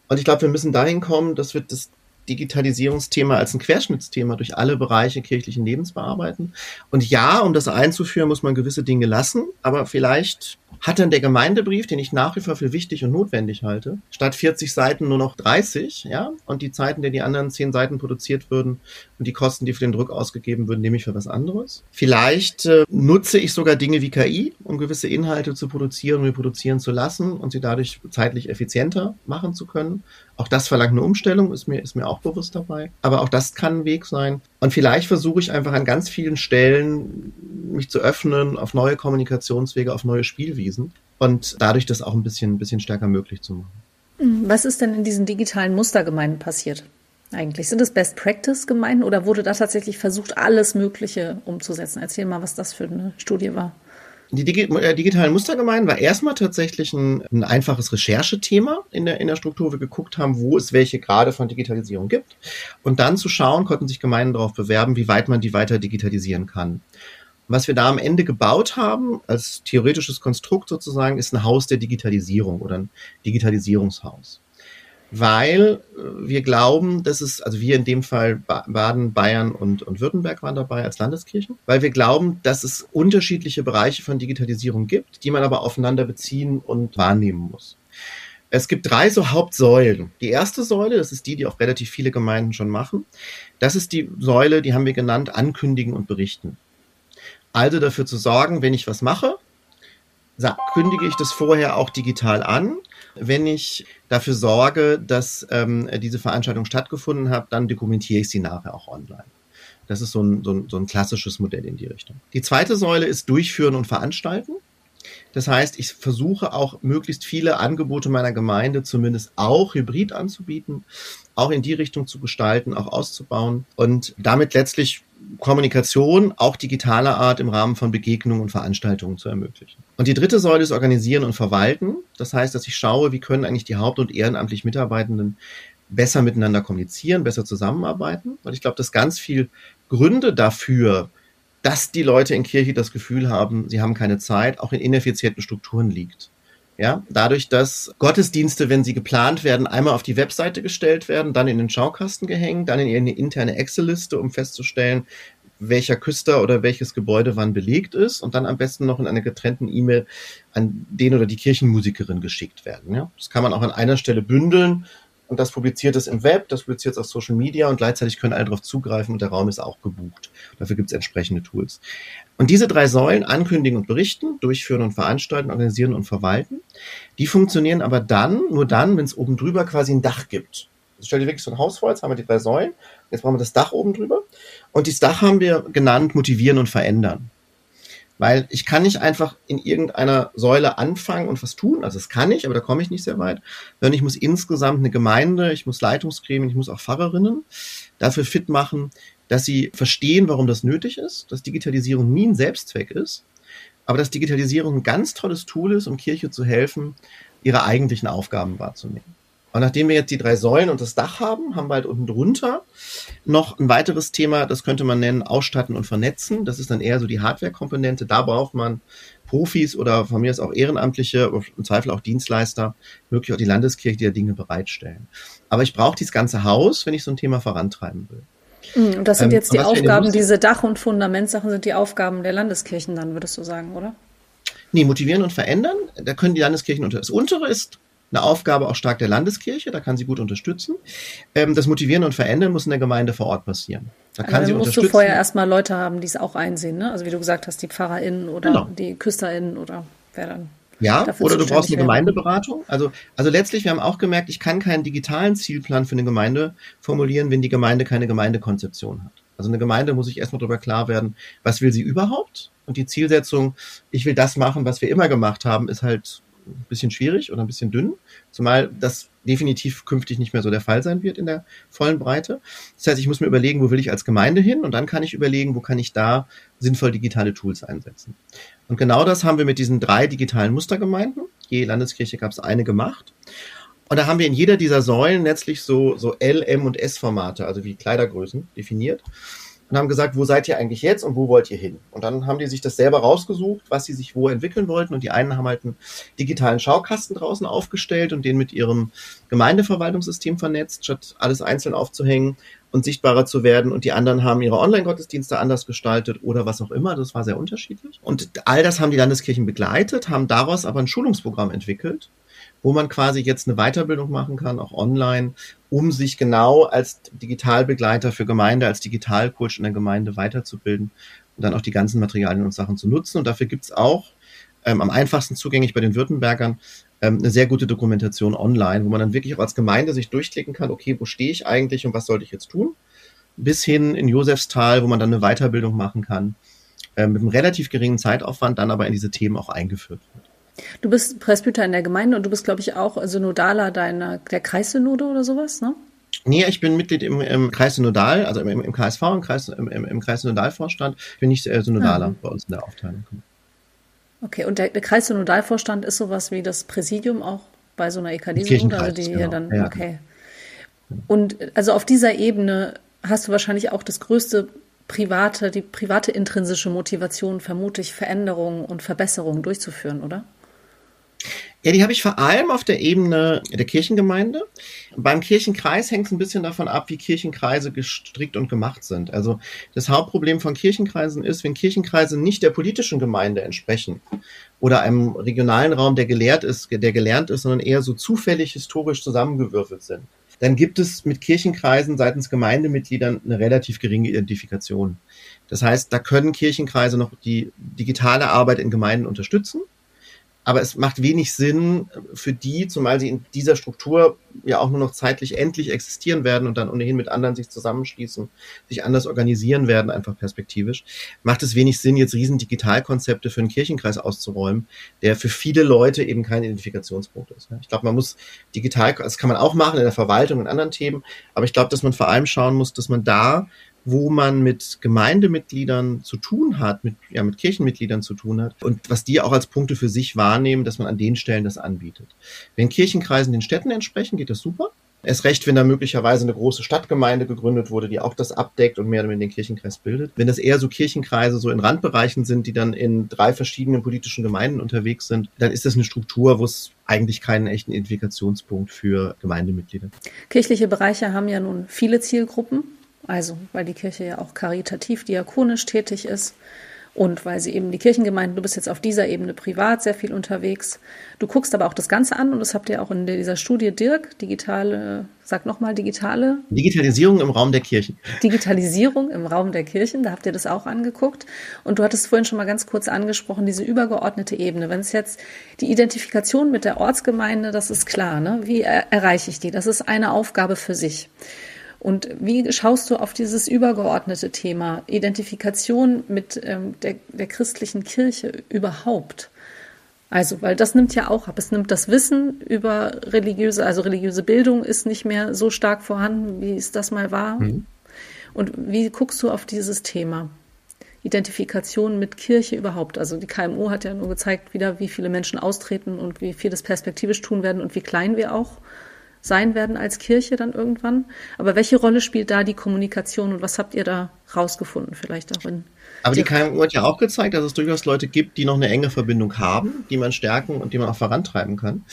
Und ich glaube, wir müssen dahin kommen, dass wir das Digitalisierungsthema als ein Querschnittsthema durch alle Bereiche kirchlichen Lebens bearbeiten. Und ja, um das einzuführen, muss man gewisse Dinge lassen, aber vielleicht hat dann der Gemeindebrief, den ich nach wie vor für wichtig und notwendig halte, statt 40 Seiten nur noch 30, ja, und die Zeiten, die die anderen 10 Seiten produziert würden und die Kosten, die für den Druck ausgegeben würden, nehme ich für was anderes. Vielleicht äh, nutze ich sogar Dinge wie KI, um gewisse Inhalte zu produzieren und reproduzieren zu lassen und sie dadurch zeitlich effizienter machen zu können. Auch das verlangt eine Umstellung, ist mir, ist mir auch bewusst dabei. Aber auch das kann ein Weg sein. Und vielleicht versuche ich einfach an ganz vielen Stellen mich zu öffnen auf neue Kommunikationswege, auf neue Spielwiesen und dadurch das auch ein bisschen, ein bisschen stärker möglich zu machen. Was ist denn in diesen digitalen Mustergemeinden passiert? Eigentlich sind es Best Practice Gemeinden oder wurde da tatsächlich versucht, alles Mögliche umzusetzen? Erzähl mal, was das für eine Studie war. Die Digi äh, digitalen Mustergemeinden war erstmal tatsächlich ein, ein einfaches Recherchethema in der, in der Struktur. Wir geguckt haben, wo es welche Grade von Digitalisierung gibt. Und dann zu schauen, konnten sich Gemeinden darauf bewerben, wie weit man die weiter digitalisieren kann. Was wir da am Ende gebaut haben, als theoretisches Konstrukt sozusagen, ist ein Haus der Digitalisierung oder ein Digitalisierungshaus weil äh, wir glauben, dass es, also wir in dem Fall Baden, Bayern und, und Württemberg waren dabei als Landeskirchen, weil wir glauben, dass es unterschiedliche Bereiche von Digitalisierung gibt, die man aber aufeinander beziehen und wahrnehmen muss. Es gibt drei so Hauptsäulen. Die erste Säule, das ist die, die auch relativ viele Gemeinden schon machen. Das ist die Säule, die haben wir genannt, ankündigen und berichten. Also dafür zu sorgen, wenn ich was mache, kündige ich das vorher auch digital an wenn ich dafür sorge, dass ähm, diese Veranstaltung stattgefunden hat, dann dokumentiere ich sie nachher auch online. Das ist so ein, so, ein, so ein klassisches Modell in die Richtung. Die zweite Säule ist Durchführen und Veranstalten. Das heißt, ich versuche auch möglichst viele Angebote meiner Gemeinde zumindest auch hybrid anzubieten, auch in die Richtung zu gestalten, auch auszubauen und damit letztlich Kommunikation, auch digitaler Art im Rahmen von Begegnungen und Veranstaltungen zu ermöglichen. Und die dritte Säule ist Organisieren und Verwalten. Das heißt, dass ich schaue, wie können eigentlich die haupt- und ehrenamtlich Mitarbeitenden besser miteinander kommunizieren, besser zusammenarbeiten. Weil ich glaube, dass ganz viel Gründe dafür, dass die Leute in Kirche das Gefühl haben, sie haben keine Zeit, auch in ineffizienten Strukturen liegt. Ja, dadurch, dass Gottesdienste, wenn sie geplant werden, einmal auf die Webseite gestellt werden, dann in den Schaukasten gehängt, dann in eine interne Excel-Liste, um festzustellen, welcher Küster oder welches Gebäude wann belegt ist und dann am besten noch in einer getrennten E-Mail an den oder die Kirchenmusikerin geschickt werden. Ja? Das kann man auch an einer Stelle bündeln und das publiziert es im Web, das publiziert es auf Social Media und gleichzeitig können alle darauf zugreifen und der Raum ist auch gebucht. Dafür gibt es entsprechende Tools. Und diese drei Säulen, ankündigen und berichten, durchführen und veranstalten, organisieren und verwalten, die funktionieren aber dann, nur dann, wenn es oben drüber quasi ein Dach gibt. Also stell dir wirklich so ein Haus vor, jetzt haben wir die drei Säulen, jetzt brauchen wir das Dach oben drüber. Und dieses Dach haben wir genannt, motivieren und verändern. Weil ich kann nicht einfach in irgendeiner Säule anfangen und was tun. Also das kann ich, aber da komme ich nicht sehr weit. Sondern ich muss insgesamt eine Gemeinde, ich muss Leitungsgremien, ich muss auch Pfarrerinnen dafür fit machen, dass sie verstehen, warum das nötig ist, dass Digitalisierung nie ein Selbstzweck ist, aber dass Digitalisierung ein ganz tolles Tool ist, um Kirche zu helfen, ihre eigentlichen Aufgaben wahrzunehmen. Und nachdem wir jetzt die drei Säulen und das Dach haben, haben wir halt unten drunter noch ein weiteres Thema, das könnte man nennen, ausstatten und vernetzen. Das ist dann eher so die Hardware-Komponente. Da braucht man Profis oder von mir aus auch Ehrenamtliche, im Zweifel auch Dienstleister, möglich auch die Landeskirche, die da Dinge bereitstellen. Aber ich brauche dieses ganze Haus, wenn ich so ein Thema vorantreiben will. Hm, und das sind ähm, jetzt die Aufgaben, diese Dach- und Fundamentsachen sind die Aufgaben der Landeskirchen dann, würdest du sagen, oder? Nee, motivieren und verändern, da können die Landeskirchen unter. Das untere ist eine Aufgabe auch stark der Landeskirche, da kann sie gut unterstützen. Ähm, das Motivieren und Verändern muss in der Gemeinde vor Ort passieren. Da kann also sie musst du vorher erstmal Leute haben, die es auch einsehen, ne? Also wie du gesagt hast, die PfarrerInnen oder genau. die KüsterInnen oder wer dann. Ja, oder du brauchst eine Gemeindeberatung. Also, also letztlich, wir haben auch gemerkt, ich kann keinen digitalen Zielplan für eine Gemeinde formulieren, wenn die Gemeinde keine Gemeindekonzeption hat. Also eine Gemeinde muss sich erstmal darüber klar werden, was will sie überhaupt? Und die Zielsetzung, ich will das machen, was wir immer gemacht haben, ist halt ein bisschen schwierig oder ein bisschen dünn, zumal das definitiv künftig nicht mehr so der Fall sein wird in der vollen Breite. Das heißt, ich muss mir überlegen, wo will ich als Gemeinde hin und dann kann ich überlegen, wo kann ich da sinnvoll digitale Tools einsetzen. Und genau das haben wir mit diesen drei digitalen Mustergemeinden, je Landeskirche gab es eine gemacht. Und da haben wir in jeder dieser Säulen letztlich so, so L, M und S Formate, also wie Kleidergrößen definiert. Und haben gesagt, wo seid ihr eigentlich jetzt und wo wollt ihr hin? Und dann haben die sich das selber rausgesucht, was sie sich wo entwickeln wollten. Und die einen haben halt einen digitalen Schaukasten draußen aufgestellt und den mit ihrem Gemeindeverwaltungssystem vernetzt, statt alles einzeln aufzuhängen und sichtbarer zu werden. Und die anderen haben ihre Online-Gottesdienste anders gestaltet oder was auch immer. Das war sehr unterschiedlich. Und all das haben die Landeskirchen begleitet, haben daraus aber ein Schulungsprogramm entwickelt, wo man quasi jetzt eine Weiterbildung machen kann, auch online, um sich genau als Digitalbegleiter für Gemeinde, als Digitalcoach in der Gemeinde weiterzubilden und dann auch die ganzen Materialien und Sachen zu nutzen. Und dafür gibt's auch ähm, am einfachsten zugänglich bei den Württembergern ähm, eine sehr gute Dokumentation online, wo man dann wirklich auch als Gemeinde sich durchklicken kann, okay, wo stehe ich eigentlich und was sollte ich jetzt tun? Bis hin in Josefsthal, wo man dann eine Weiterbildung machen kann, äh, mit einem relativ geringen Zeitaufwand, dann aber in diese Themen auch eingeführt wird. Du bist Presbyter in der Gemeinde und du bist, glaube ich, auch Synodaler deiner, der Kreissynode oder sowas, ne? Nee, ich bin Mitglied im, im Kreis Synodal, also im, im KSV, im Kreis, im, im Kreis Synodalvorstand, bin ich äh, Synodaler ah. bei uns in der Aufteilung. Okay, und der, der Kreissynodalvorstand ist sowas wie das Präsidium auch bei so einer EKD-Synode, also die genau. hier dann, ja. okay. Und also auf dieser Ebene hast du wahrscheinlich auch das größte private, die private intrinsische Motivation, vermute ich, Veränderungen und Verbesserungen durchzuführen, oder? Ja, die habe ich vor allem auf der Ebene der Kirchengemeinde. Beim Kirchenkreis hängt es ein bisschen davon ab, wie Kirchenkreise gestrickt und gemacht sind. Also das Hauptproblem von Kirchenkreisen ist, wenn Kirchenkreise nicht der politischen Gemeinde entsprechen oder einem regionalen Raum, der gelehrt ist, der gelernt ist, sondern eher so zufällig historisch zusammengewürfelt sind, dann gibt es mit Kirchenkreisen seitens Gemeindemitgliedern eine relativ geringe Identifikation. Das heißt, da können Kirchenkreise noch die digitale Arbeit in Gemeinden unterstützen aber es macht wenig Sinn für die, zumal sie in dieser Struktur ja auch nur noch zeitlich endlich existieren werden und dann ohnehin mit anderen sich zusammenschließen, sich anders organisieren werden, einfach perspektivisch, macht es wenig Sinn, jetzt riesen Digitalkonzepte für einen Kirchenkreis auszuräumen, der für viele Leute eben kein Identifikationspunkt ist. Ich glaube, man muss digital, das kann man auch machen in der Verwaltung und anderen Themen, aber ich glaube, dass man vor allem schauen muss, dass man da wo man mit Gemeindemitgliedern zu tun hat, mit, ja, mit Kirchenmitgliedern zu tun hat und was die auch als Punkte für sich wahrnehmen, dass man an den Stellen das anbietet. Wenn Kirchenkreisen den Städten entsprechen, geht das super. Erst recht, wenn da möglicherweise eine große Stadtgemeinde gegründet wurde, die auch das abdeckt und mehr oder weniger den Kirchenkreis bildet. Wenn das eher so Kirchenkreise so in Randbereichen sind, die dann in drei verschiedenen politischen Gemeinden unterwegs sind, dann ist das eine Struktur, wo es eigentlich keinen echten Identifikationspunkt für Gemeindemitglieder. Kirchliche Bereiche haben ja nun viele Zielgruppen. Also, weil die Kirche ja auch karitativ, diakonisch tätig ist und weil sie eben die Kirchengemeinde, du bist jetzt auf dieser Ebene privat sehr viel unterwegs. Du guckst aber auch das Ganze an und das habt ihr auch in dieser Studie, Dirk, digitale, sag nochmal, digitale. Digitalisierung im Raum der Kirchen. Digitalisierung im Raum der Kirchen, da habt ihr das auch angeguckt. Und du hattest vorhin schon mal ganz kurz angesprochen, diese übergeordnete Ebene. Wenn es jetzt die Identifikation mit der Ortsgemeinde, das ist klar, ne? Wie er erreiche ich die? Das ist eine Aufgabe für sich. Und wie schaust du auf dieses übergeordnete Thema Identifikation mit ähm, der, der christlichen Kirche überhaupt? Also, weil das nimmt ja auch ab. Es nimmt das Wissen über religiöse, also religiöse Bildung ist nicht mehr so stark vorhanden, wie es das mal war. Mhm. Und wie guckst du auf dieses Thema? Identifikation mit Kirche überhaupt. Also die KMU hat ja nur gezeigt wieder, wie viele Menschen austreten und wie viel das perspektivisch tun werden und wie klein wir auch sein werden als Kirche dann irgendwann. Aber welche Rolle spielt da die Kommunikation und was habt ihr da rausgefunden vielleicht auch in aber die KMU hat ja auch gezeigt, dass es durchaus Leute gibt, die noch eine enge Verbindung haben, die man stärken und die man auch vorantreiben kann.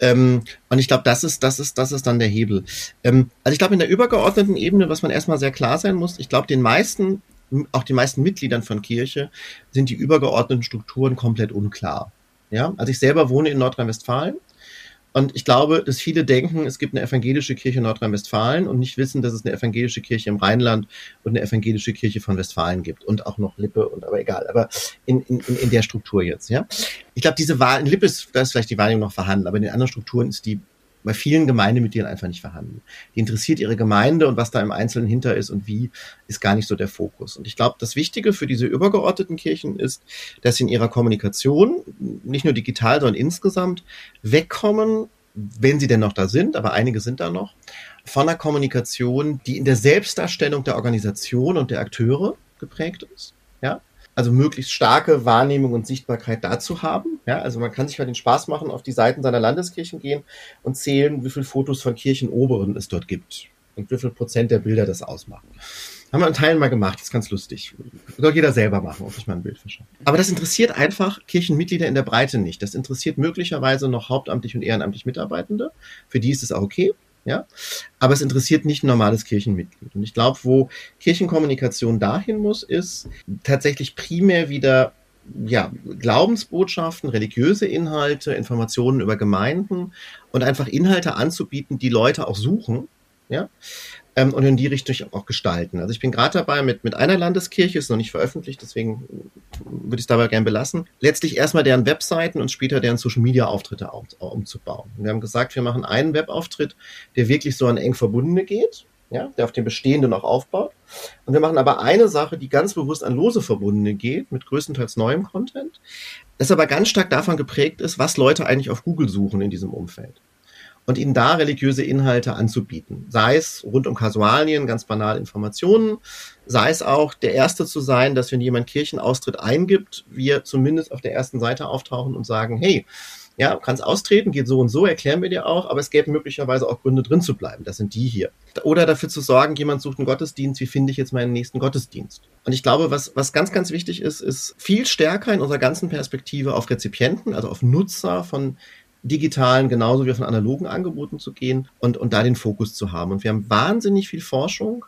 Ähm, und ich glaube, das ist, das ist, das ist dann der Hebel. Ähm, also ich glaube, in der übergeordneten Ebene, was man erstmal sehr klar sein muss, ich glaube, den meisten, auch den meisten Mitgliedern von Kirche sind die übergeordneten Strukturen komplett unklar. Ja, also ich selber wohne in Nordrhein-Westfalen und ich glaube, dass viele denken, es gibt eine evangelische Kirche in Nordrhein-Westfalen und nicht wissen, dass es eine evangelische Kirche im Rheinland und eine evangelische Kirche von Westfalen gibt und auch noch Lippe und aber egal, aber in, in, in der Struktur jetzt, ja. Ich glaube, diese Wahl, in Lippe ist, da ist vielleicht die Wahrnehmung noch vorhanden, aber in den anderen Strukturen ist die bei vielen Gemeindemitgliedern einfach nicht vorhanden. Die interessiert ihre Gemeinde und was da im Einzelnen hinter ist und wie, ist gar nicht so der Fokus. Und ich glaube, das Wichtige für diese übergeordneten Kirchen ist, dass sie in ihrer Kommunikation, nicht nur digital, sondern insgesamt, wegkommen, wenn sie denn noch da sind, aber einige sind da noch, von einer Kommunikation, die in der Selbstdarstellung der Organisation und der Akteure geprägt ist. Ja, also möglichst starke Wahrnehmung und Sichtbarkeit dazu haben. Ja, also man kann sich mal den Spaß machen, auf die Seiten seiner Landeskirchen gehen und zählen, wie viele Fotos von Kirchenoberen es dort gibt und wie viel Prozent der Bilder das ausmachen. Haben wir in Teilen mal gemacht, das ist ganz lustig. Soll jeder selber machen, ob ich mal ein Bild verschaffe. Aber das interessiert einfach Kirchenmitglieder in der Breite nicht. Das interessiert möglicherweise noch hauptamtlich und ehrenamtlich Mitarbeitende. Für die ist es auch okay. Ja, aber es interessiert nicht ein normales Kirchenmitglied. Und ich glaube, wo Kirchenkommunikation dahin muss, ist tatsächlich primär wieder ja, Glaubensbotschaften, religiöse Inhalte, Informationen über Gemeinden und einfach Inhalte anzubieten, die Leute auch suchen, ja, ähm, und in die Richtung auch gestalten. Also ich bin gerade dabei mit, mit einer Landeskirche, ist noch nicht veröffentlicht, deswegen würde ich es dabei gerne belassen, letztlich erstmal deren Webseiten und später deren Social-Media-Auftritte umzubauen. Wir haben gesagt, wir machen einen Webauftritt, der wirklich so an eng Verbundene geht, ja, der auf dem Bestehenden auch aufbaut. Und wir machen aber eine Sache, die ganz bewusst an lose Verbundene geht, mit größtenteils neuem Content, das aber ganz stark davon geprägt ist, was Leute eigentlich auf Google suchen in diesem Umfeld. Und ihnen da religiöse Inhalte anzubieten. Sei es rund um Kasualien, ganz banal Informationen, sei es auch der Erste zu sein, dass wenn jemand Kirchenaustritt eingibt, wir zumindest auf der ersten Seite auftauchen und sagen, hey, ja, kannst austreten, geht so und so, erklären wir dir auch, aber es gäbe möglicherweise auch Gründe drin zu bleiben. Das sind die hier. Oder dafür zu sorgen, jemand sucht einen Gottesdienst, wie finde ich jetzt meinen nächsten Gottesdienst? Und ich glaube, was, was ganz, ganz wichtig ist, ist viel stärker in unserer ganzen Perspektive auf Rezipienten, also auf Nutzer von digitalen genauso wie von analogen Angeboten zu gehen und, und da den Fokus zu haben. Und wir haben wahnsinnig viel Forschung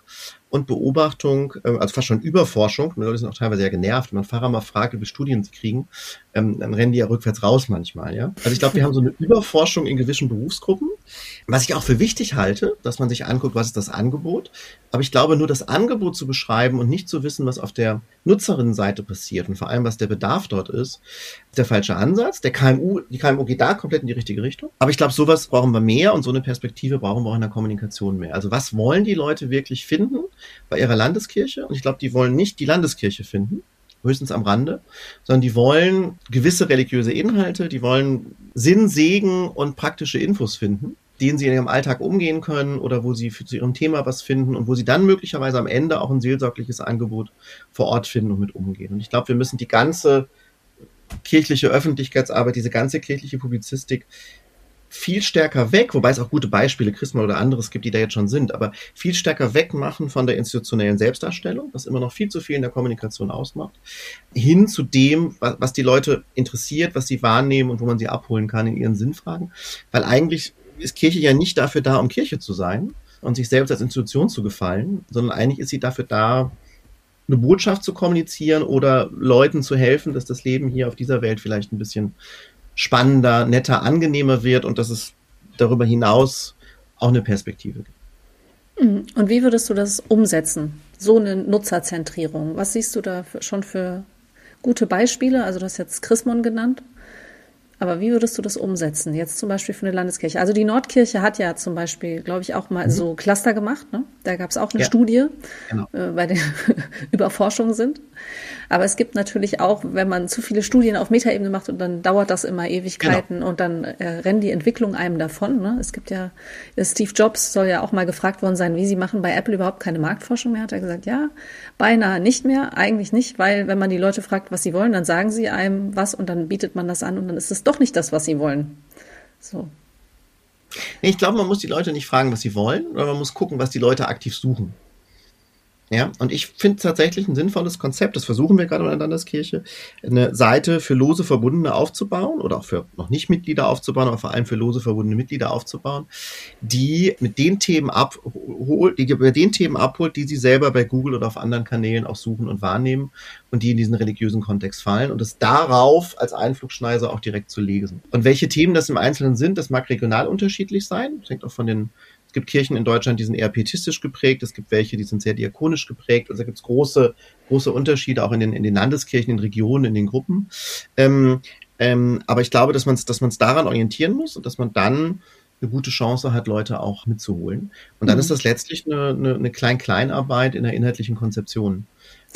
und Beobachtung, äh, also fast schon Überforschung. Die Leute sind auch teilweise sehr genervt. Wenn man Fahrer mal fragt, wie Studien sie kriegen, ähm, dann rennen die ja rückwärts raus manchmal. Ja? Also ich glaube, wir haben so eine Überforschung in gewissen Berufsgruppen, was ich auch für wichtig halte, dass man sich anguckt, was ist das Angebot. Aber ich glaube, nur das Angebot zu beschreiben und nicht zu wissen, was auf der Nutzerinnenseite passiert und vor allem, was der Bedarf dort ist, ist der falsche Ansatz. Der KMU, die KMU geht da komplett in die richtige Richtung. Aber ich glaube, sowas brauchen wir mehr und so eine Perspektive brauchen wir auch in der Kommunikation mehr. Also was wollen die Leute wirklich finden? bei ihrer Landeskirche. Und ich glaube, die wollen nicht die Landeskirche finden, höchstens am Rande, sondern die wollen gewisse religiöse Inhalte, die wollen Sinn, Segen und praktische Infos finden, denen sie in ihrem Alltag umgehen können oder wo sie zu ihrem Thema was finden und wo sie dann möglicherweise am Ende auch ein seelsorgliches Angebot vor Ort finden und mit umgehen. Und ich glaube, wir müssen die ganze kirchliche Öffentlichkeitsarbeit, diese ganze kirchliche Publizistik viel stärker weg, wobei es auch gute Beispiele, Christmal oder anderes gibt, die da jetzt schon sind, aber viel stärker wegmachen von der institutionellen Selbstdarstellung, was immer noch viel zu viel in der Kommunikation ausmacht, hin zu dem, was die Leute interessiert, was sie wahrnehmen und wo man sie abholen kann in ihren Sinnfragen. Weil eigentlich ist Kirche ja nicht dafür da, um Kirche zu sein und sich selbst als Institution zu gefallen, sondern eigentlich ist sie dafür da, eine Botschaft zu kommunizieren oder Leuten zu helfen, dass das Leben hier auf dieser Welt vielleicht ein bisschen spannender, netter, angenehmer wird und dass es darüber hinaus auch eine Perspektive gibt. Mhm. Und wie würdest du das umsetzen? So eine Nutzerzentrierung. Was siehst du da schon für gute Beispiele? Also, du hast jetzt Chrismon genannt. Aber wie würdest du das umsetzen? Jetzt zum Beispiel für eine Landeskirche. Also die Nordkirche hat ja zum Beispiel, glaube ich, auch mal mhm. so Cluster gemacht. Ne? Da gab es auch eine ja. Studie, genau. äh, bei der Überforschungen sind. Aber es gibt natürlich auch, wenn man zu viele Studien auf Metaebene macht und dann dauert das immer Ewigkeiten genau. und dann äh, rennen die Entwicklungen einem davon. Ne? Es gibt ja, Steve Jobs soll ja auch mal gefragt worden sein, wie sie machen bei Apple überhaupt keine Marktforschung mehr. Hat er gesagt, ja, beinahe nicht mehr, eigentlich nicht, weil wenn man die Leute fragt, was sie wollen, dann sagen sie einem was und dann bietet man das an und dann ist es doch nicht das, was sie wollen. So. Ich glaube, man muss die Leute nicht fragen, was sie wollen, sondern man muss gucken, was die Leute aktiv suchen. Ja, und ich finde tatsächlich ein sinnvolles Konzept, das versuchen wir gerade in der Landeskirche, eine Seite für lose Verbundene aufzubauen oder auch für noch nicht Mitglieder aufzubauen, aber vor allem für lose verbundene Mitglieder aufzubauen, die mit den Themen abholt, die über den Themen abholt, die sie selber bei Google oder auf anderen Kanälen auch suchen und wahrnehmen und die in diesen religiösen Kontext fallen und es darauf als Einflugschneise auch direkt zu lesen. Und welche Themen das im Einzelnen sind, das mag regional unterschiedlich sein, das hängt auch von den gibt Kirchen in Deutschland, die sind eher pietistisch geprägt, es gibt welche, die sind sehr diakonisch geprägt. Also gibt es große, große Unterschiede auch in den, in den Landeskirchen, in den Regionen, in den Gruppen. Ähm, ähm, aber ich glaube, dass man es dass man's daran orientieren muss und dass man dann eine gute Chance hat, Leute auch mitzuholen. Und dann mhm. ist das letztlich eine, eine, eine Klein-Kleinarbeit in der inhaltlichen Konzeption.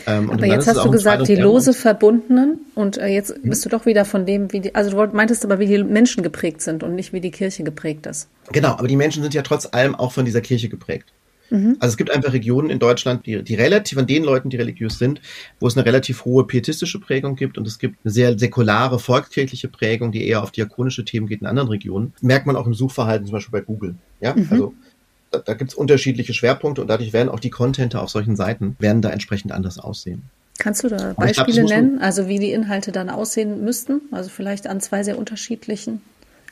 Ähm, aber jetzt hast du gesagt, die lose Verbundenen und äh, jetzt mhm. bist du doch wieder von dem, wie die, also du meintest aber, wie die Menschen geprägt sind und nicht wie die Kirche geprägt ist. Genau, aber die Menschen sind ja trotz allem auch von dieser Kirche geprägt. Mhm. Also es gibt einfach Regionen in Deutschland, die, die relativ, von den Leuten, die religiös sind, wo es eine relativ hohe pietistische Prägung gibt und es gibt eine sehr säkulare, volkskirchliche Prägung, die eher auf diakonische Themen geht in anderen Regionen. merkt man auch im Suchverhalten, zum Beispiel bei Google. Ja, mhm. also da, da gibt es unterschiedliche Schwerpunkte und dadurch werden auch die Contente auf solchen Seiten, werden da entsprechend anders aussehen. Kannst du da Beispiele glaub, nennen, also wie die Inhalte dann aussehen müssten? Also vielleicht an zwei sehr unterschiedlichen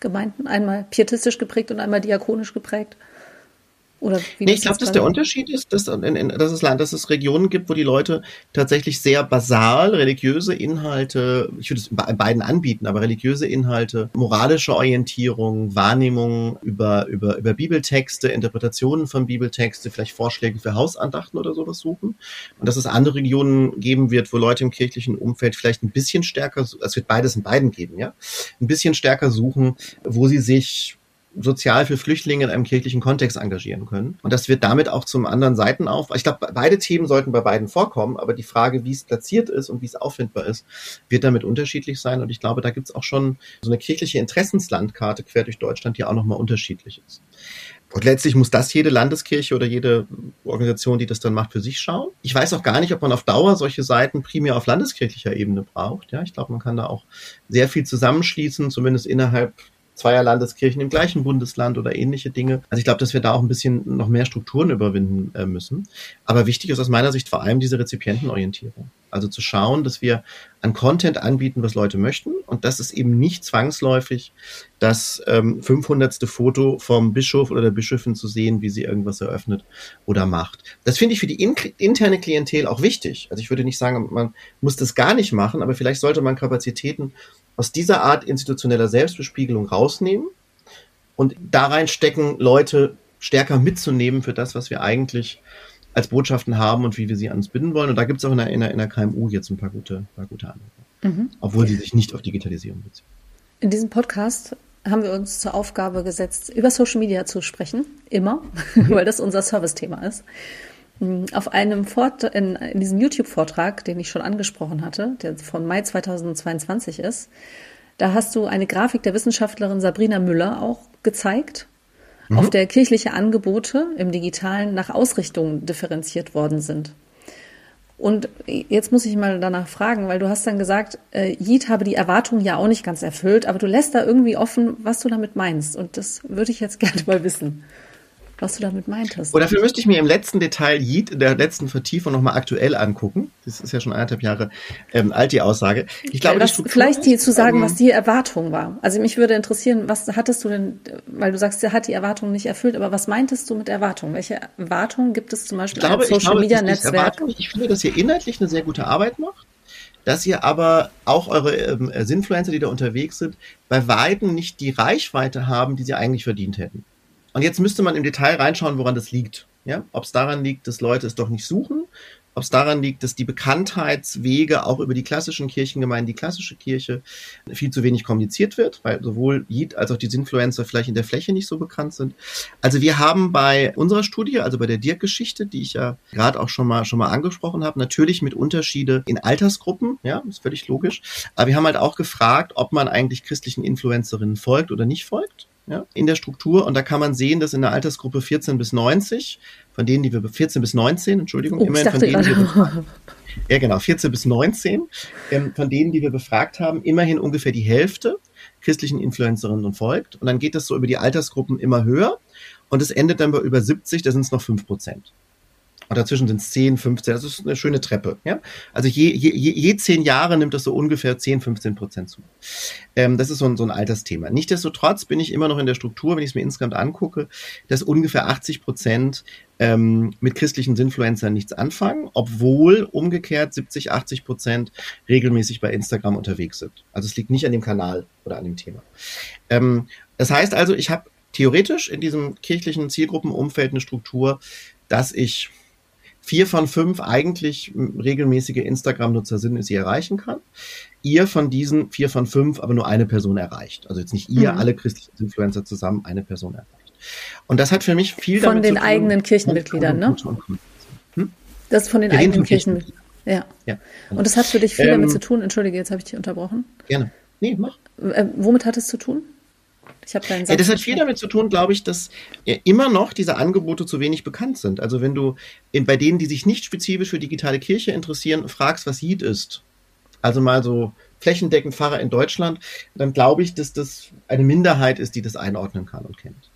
Gemeinden, einmal pietistisch geprägt und einmal diakonisch geprägt? Oder wie nee, ich glaube, dass der Unterschied ist, dass, in, in, dass, es, dass es Regionen gibt, wo die Leute tatsächlich sehr basal religiöse Inhalte, ich würde es in beiden anbieten, aber religiöse Inhalte, moralische Orientierung, Wahrnehmung über, über, über Bibeltexte, Interpretationen von Bibeltexte, vielleicht Vorschläge für Hausandachten oder sowas suchen. Und dass es andere Regionen geben wird, wo Leute im kirchlichen Umfeld vielleicht ein bisschen stärker, es wird beides in beiden geben, ja, ein bisschen stärker suchen, wo sie sich sozial für Flüchtlinge in einem kirchlichen Kontext engagieren können. Und das wird damit auch zum anderen Seiten auf. Ich glaube, beide Themen sollten bei beiden vorkommen, aber die Frage, wie es platziert ist und wie es auffindbar ist, wird damit unterschiedlich sein. Und ich glaube, da gibt es auch schon so eine kirchliche Interessenslandkarte quer durch Deutschland, die auch nochmal unterschiedlich ist. Und letztlich muss das jede Landeskirche oder jede Organisation, die das dann macht, für sich schauen. Ich weiß auch gar nicht, ob man auf Dauer solche Seiten primär auf landeskirchlicher Ebene braucht. Ja, ich glaube, man kann da auch sehr viel zusammenschließen, zumindest innerhalb zweier Landeskirchen im gleichen Bundesland oder ähnliche Dinge. Also ich glaube, dass wir da auch ein bisschen noch mehr Strukturen überwinden äh, müssen. Aber wichtig ist aus meiner Sicht vor allem diese Rezipientenorientierung. Also zu schauen, dass wir an Content anbieten, was Leute möchten. Und das ist eben nicht zwangsläufig das ähm, 500. Foto vom Bischof oder der Bischöfin zu sehen, wie sie irgendwas eröffnet oder macht. Das finde ich für die in interne Klientel auch wichtig. Also ich würde nicht sagen, man muss das gar nicht machen, aber vielleicht sollte man Kapazitäten aus dieser Art institutioneller Selbstbespiegelung rausnehmen und da reinstecken, Leute stärker mitzunehmen für das, was wir eigentlich als Botschaften haben und wie wir sie an uns binden wollen. Und da gibt es auch in der, in, der, in der KMU jetzt ein paar gute, paar gute Anwendungen, mhm. obwohl sie sich nicht auf Digitalisierung beziehen. In diesem Podcast haben wir uns zur Aufgabe gesetzt, über Social Media zu sprechen, immer, weil das unser Service-Thema ist. Auf einem Fort in, in diesem YouTube-Vortrag, den ich schon angesprochen hatte, der von Mai 2022 ist, da hast du eine Grafik der Wissenschaftlerin Sabrina Müller auch gezeigt, mhm. auf der kirchliche Angebote im Digitalen nach Ausrichtung differenziert worden sind. Und jetzt muss ich mal danach fragen, weil du hast dann gesagt, äh, Jid habe die Erwartungen ja auch nicht ganz erfüllt, aber du lässt da irgendwie offen, was du damit meinst. Und das würde ich jetzt gerne mal wissen was du damit meintest. Und dafür müsste ich mir im letzten Detail Yeet in der letzten Vertiefung nochmal aktuell angucken. Das ist ja schon anderthalb Jahre ähm, alt, die Aussage. Ich glaube, das, vielleicht die zu sagen, ähm, was die Erwartung war. Also mich würde interessieren, was hattest du denn, weil du sagst, er hat die Erwartung nicht erfüllt, aber was meintest du mit Erwartung? Welche Erwartungen gibt es zum Beispiel glaube, Social glaube, Media Netzwerk? Ich finde, dass ihr inhaltlich eine sehr gute Arbeit macht dass ihr aber auch eure ähm, Sinfluencer, die da unterwegs sind, bei Weitem nicht die Reichweite haben, die sie eigentlich verdient hätten. Und jetzt müsste man im Detail reinschauen, woran das liegt. Ja? Ob es daran liegt, dass Leute es doch nicht suchen, ob es daran liegt, dass die Bekanntheitswege auch über die klassischen Kirchengemeinden, die klassische Kirche, viel zu wenig kommuniziert wird, weil sowohl Yid als auch die Sinfluencer vielleicht in der Fläche nicht so bekannt sind. Also wir haben bei unserer Studie, also bei der Dirk-Geschichte, die ich ja gerade auch schon mal schon mal angesprochen habe, natürlich mit Unterschiede in Altersgruppen, ja, ist völlig logisch. Aber wir haben halt auch gefragt, ob man eigentlich christlichen Influencerinnen folgt oder nicht folgt ja, in der Struktur. Und da kann man sehen, dass in der Altersgruppe 14 bis 90, von denen, die wir 14 bis 19, Entschuldigung, oh, immerhin von denen, die wir ja genau, 14 bis 19, ähm, von denen, die wir befragt haben, immerhin ungefähr die Hälfte christlichen Influencerinnen und folgt. Und dann geht das so über die Altersgruppen immer höher. Und es endet dann bei über 70, da sind es noch 5 Prozent. Und dazwischen sind es 10, 15, das ist eine schöne Treppe. Ja? Also je, je, je zehn Jahre nimmt das so ungefähr 10, 15 Prozent zu. Ähm, das ist so ein, so ein Altersthema. Nichtsdestotrotz bin ich immer noch in der Struktur, wenn ich es mir insgesamt angucke, dass ungefähr 80 Prozent ähm, mit christlichen Sinfluencern nichts anfangen, obwohl umgekehrt 70, 80 Prozent regelmäßig bei Instagram unterwegs sind. Also es liegt nicht an dem Kanal oder an dem Thema. Ähm, das heißt also, ich habe theoretisch in diesem kirchlichen Zielgruppenumfeld eine Struktur, dass ich vier von fünf eigentlich regelmäßige Instagram-Nutzer sind, sie erreichen kann. Ihr von diesen vier von fünf aber nur eine Person erreicht. Also jetzt nicht ihr, mhm. alle christlichen Influencer zusammen eine Person erreicht. Und das hat für mich viel von den eigenen Kirchenmitgliedern, ne? Hm? Das ist von den Wir eigenen Kirchenmitgliedern. Ja. ja. Und das hat für dich viel ähm, damit zu tun. Entschuldige, jetzt habe ich dich unterbrochen. Gerne. Nee, mach. Äh, womit hat es zu tun? Ich habe Satz. Ja, das hat viel damit zu tun, glaube ich, dass immer noch diese Angebote zu wenig bekannt sind. Also wenn du in, bei denen, die sich nicht spezifisch für digitale Kirche interessieren, fragst, was Yeet ist. Also mal so flächendeckend Pfarrer in Deutschland, dann glaube ich, dass das eine Minderheit ist, die das einordnen kann und kennt.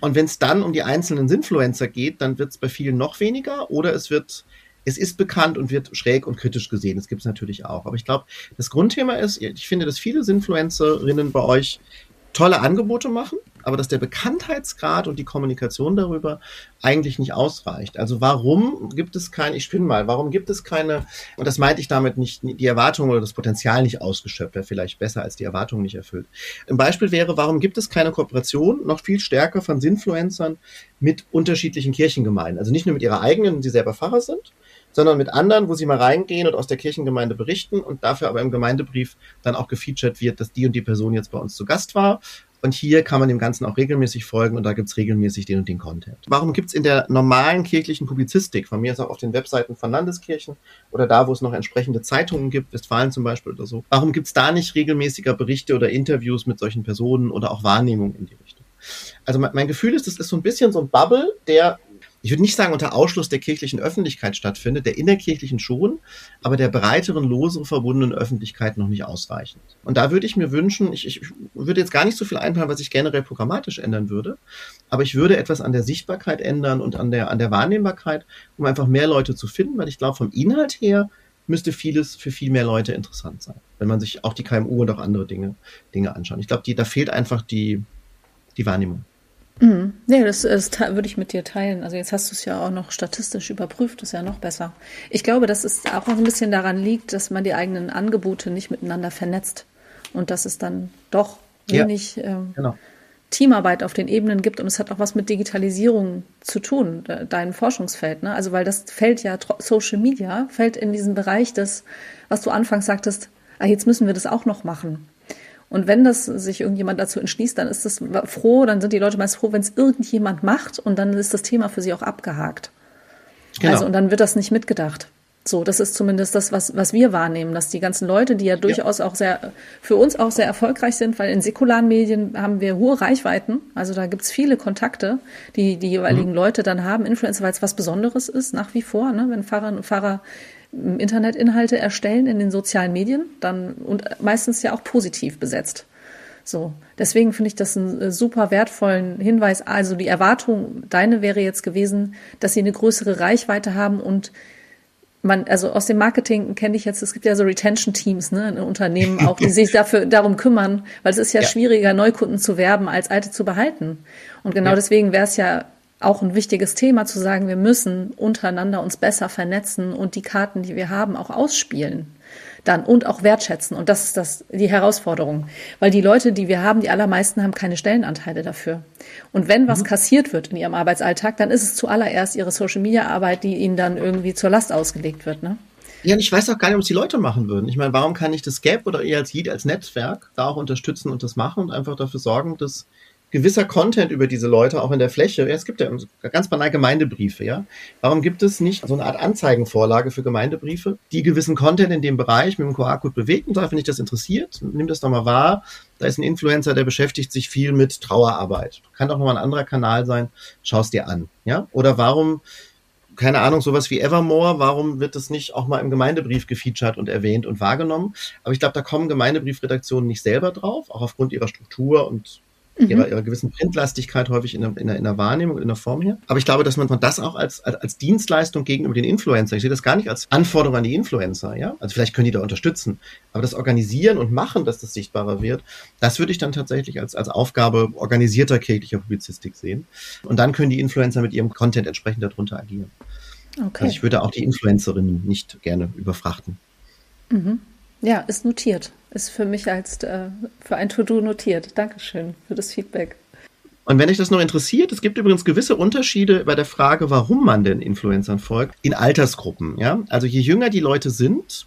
Und wenn es dann um die einzelnen Influencer geht, dann wird es bei vielen noch weniger oder es wird es ist bekannt und wird schräg und kritisch gesehen. Das gibt es natürlich auch. Aber ich glaube, das Grundthema ist, ich finde, dass viele Influencerinnen bei euch tolle Angebote machen, aber dass der Bekanntheitsgrad und die Kommunikation darüber eigentlich nicht ausreicht. Also warum gibt es keine, ich spinne mal, warum gibt es keine, und das meinte ich damit nicht, die Erwartung oder das Potenzial nicht ausgeschöpft, wäre vielleicht besser als die Erwartung nicht erfüllt. Ein Beispiel wäre, warum gibt es keine Kooperation noch viel stärker von Sinfluencern mit unterschiedlichen Kirchengemeinden? Also nicht nur mit ihrer eigenen, die selber Pfarrer sind, sondern mit anderen, wo sie mal reingehen und aus der Kirchengemeinde berichten und dafür aber im Gemeindebrief dann auch gefeatured wird, dass die und die Person jetzt bei uns zu Gast war. Und hier kann man dem Ganzen auch regelmäßig folgen und da gibt's regelmäßig den und den Content. Warum gibt's in der normalen kirchlichen Publizistik, von mir ist auch auf den Webseiten von Landeskirchen oder da, wo es noch entsprechende Zeitungen gibt, Westfalen zum Beispiel oder so, warum gibt's da nicht regelmäßiger Berichte oder Interviews mit solchen Personen oder auch Wahrnehmungen in die Richtung? Also mein, Gefühl ist, das ist so ein bisschen so ein Bubble, der ich würde nicht sagen unter Ausschluss der kirchlichen Öffentlichkeit stattfindet, der innerkirchlichen schon, aber der breiteren, losere verbundenen Öffentlichkeit noch nicht ausreichend. Und da würde ich mir wünschen, ich, ich würde jetzt gar nicht so viel einplanen, was ich generell programmatisch ändern würde, aber ich würde etwas an der Sichtbarkeit ändern und an der, an der Wahrnehmbarkeit, um einfach mehr Leute zu finden, weil ich glaube, vom Inhalt her müsste vieles für viel mehr Leute interessant sein, wenn man sich auch die KMU und auch andere Dinge, Dinge anschaut. Ich glaube, da fehlt einfach die, die Wahrnehmung. Mhm. Nee, das, das würde ich mit dir teilen. Also jetzt hast du es ja auch noch statistisch überprüft, ist ja noch besser. Ich glaube, dass es auch noch ein bisschen daran liegt, dass man die eigenen Angebote nicht miteinander vernetzt und dass es dann doch wenig ja, ähm, genau. Teamarbeit auf den Ebenen gibt und es hat auch was mit Digitalisierung zu tun, dein Forschungsfeld. Ne? Also weil das fällt ja, Social Media fällt in diesen Bereich des, was du anfangs sagtest, ah, jetzt müssen wir das auch noch machen. Und wenn das sich irgendjemand dazu entschließt, dann ist das froh, dann sind die Leute meist froh, wenn es irgendjemand macht und dann ist das Thema für sie auch abgehakt. Genau. Also und dann wird das nicht mitgedacht. So, das ist zumindest das, was, was wir wahrnehmen, dass die ganzen Leute, die ja durchaus ja. auch sehr, für uns auch sehr erfolgreich sind, weil in säkularen Medien haben wir hohe Reichweiten, also da gibt's viele Kontakte, die die jeweiligen mhm. Leute dann haben, Influencer, weil es was Besonderes ist, nach wie vor, ne? wenn Pfarrer und Pfarrer Internetinhalte erstellen in den sozialen Medien, dann und meistens ja auch positiv besetzt. So, deswegen finde ich das einen äh, super wertvollen Hinweis. Also die Erwartung, deine wäre jetzt gewesen, dass sie eine größere Reichweite haben und man, also aus dem Marketing kenne ich jetzt, es gibt ja so Retention-Teams, ne, in Unternehmen auch, die sich dafür, darum kümmern, weil es ist ja, ja, schwieriger, Neukunden zu werben, als alte zu behalten. Und genau ja. deswegen wäre es ja auch ein wichtiges Thema zu sagen, wir müssen untereinander uns besser vernetzen und die Karten, die wir haben, auch ausspielen. Dann und auch wertschätzen. Und das ist das, die Herausforderung. Weil die Leute, die wir haben, die allermeisten haben keine Stellenanteile dafür. Und wenn was mhm. kassiert wird in ihrem Arbeitsalltag, dann ist es zuallererst ihre Social Media Arbeit, die ihnen dann irgendwie zur Last ausgelegt wird, ne? Ja, und ich weiß auch gar nicht, ob es die Leute machen würden. Ich meine, warum kann ich das Gap oder ihr als JIT, als Netzwerk da auch unterstützen und das machen und einfach dafür sorgen, dass gewisser Content über diese Leute auch in der Fläche. Ja, es gibt ja ganz banal Gemeindebriefe, ja. Warum gibt es nicht so eine Art Anzeigenvorlage für Gemeindebriefe, die gewissen Content in dem Bereich mit dem QR-Code bewegt und sagt, wenn dich das interessiert, nimm das doch mal wahr. Da ist ein Influencer, der beschäftigt sich viel mit Trauerarbeit. Kann doch nochmal ein anderer Kanal sein. Schau es dir an, ja. Oder warum keine Ahnung, sowas wie Evermore, warum wird das nicht auch mal im Gemeindebrief gefeatured und erwähnt und wahrgenommen? Aber ich glaube, da kommen Gemeindebriefredaktionen nicht selber drauf, auch aufgrund ihrer Struktur und mhm. ihrer, ihrer gewissen Printlastigkeit häufig in der, in, der, in der Wahrnehmung, in der Form her. Aber ich glaube, dass man das auch als, als, als Dienstleistung gegenüber den Influencer, ich sehe das gar nicht als Anforderung an die Influencer, ja. Also vielleicht können die da unterstützen. Aber das Organisieren und Machen, dass das sichtbarer wird, das würde ich dann tatsächlich als, als Aufgabe organisierter kirchlicher Publizistik sehen. Und dann können die Influencer mit ihrem Content entsprechend darunter agieren. Okay. Also ich würde auch die Influencerinnen nicht gerne überfrachten. Mhm. Ja, ist notiert. Ist für mich als äh, für ein To-Do notiert. Dankeschön für das Feedback. Und wenn euch das noch interessiert, es gibt übrigens gewisse Unterschiede bei der Frage, warum man den Influencern folgt, in Altersgruppen. Ja? Also je jünger die Leute sind,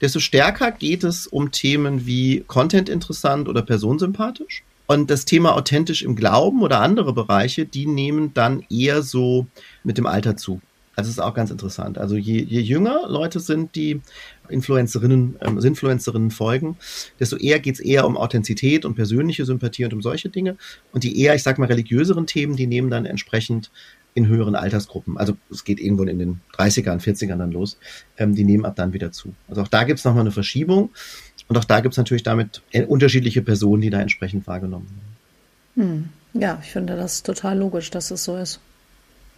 desto stärker geht es um Themen wie Content interessant oder personensympathisch. Und das Thema authentisch im Glauben oder andere Bereiche, die nehmen dann eher so mit dem Alter zu. Also ist auch ganz interessant. Also je, je jünger Leute sind, die Influencerinnen, ähm, Influencerinnen folgen, desto eher geht's eher um Authentizität und persönliche Sympathie und um solche Dinge. Und die eher, ich sag mal, religiöseren Themen, die nehmen dann entsprechend in höheren Altersgruppen. Also es geht irgendwo in den 30ern, 40ern dann los. Ähm, die nehmen ab dann wieder zu. Also auch da gibt's nochmal eine Verschiebung. Und auch da gibt es natürlich damit unterschiedliche Personen, die da entsprechend wahrgenommen werden. Hm. Ja, ich finde das total logisch, dass es so ist.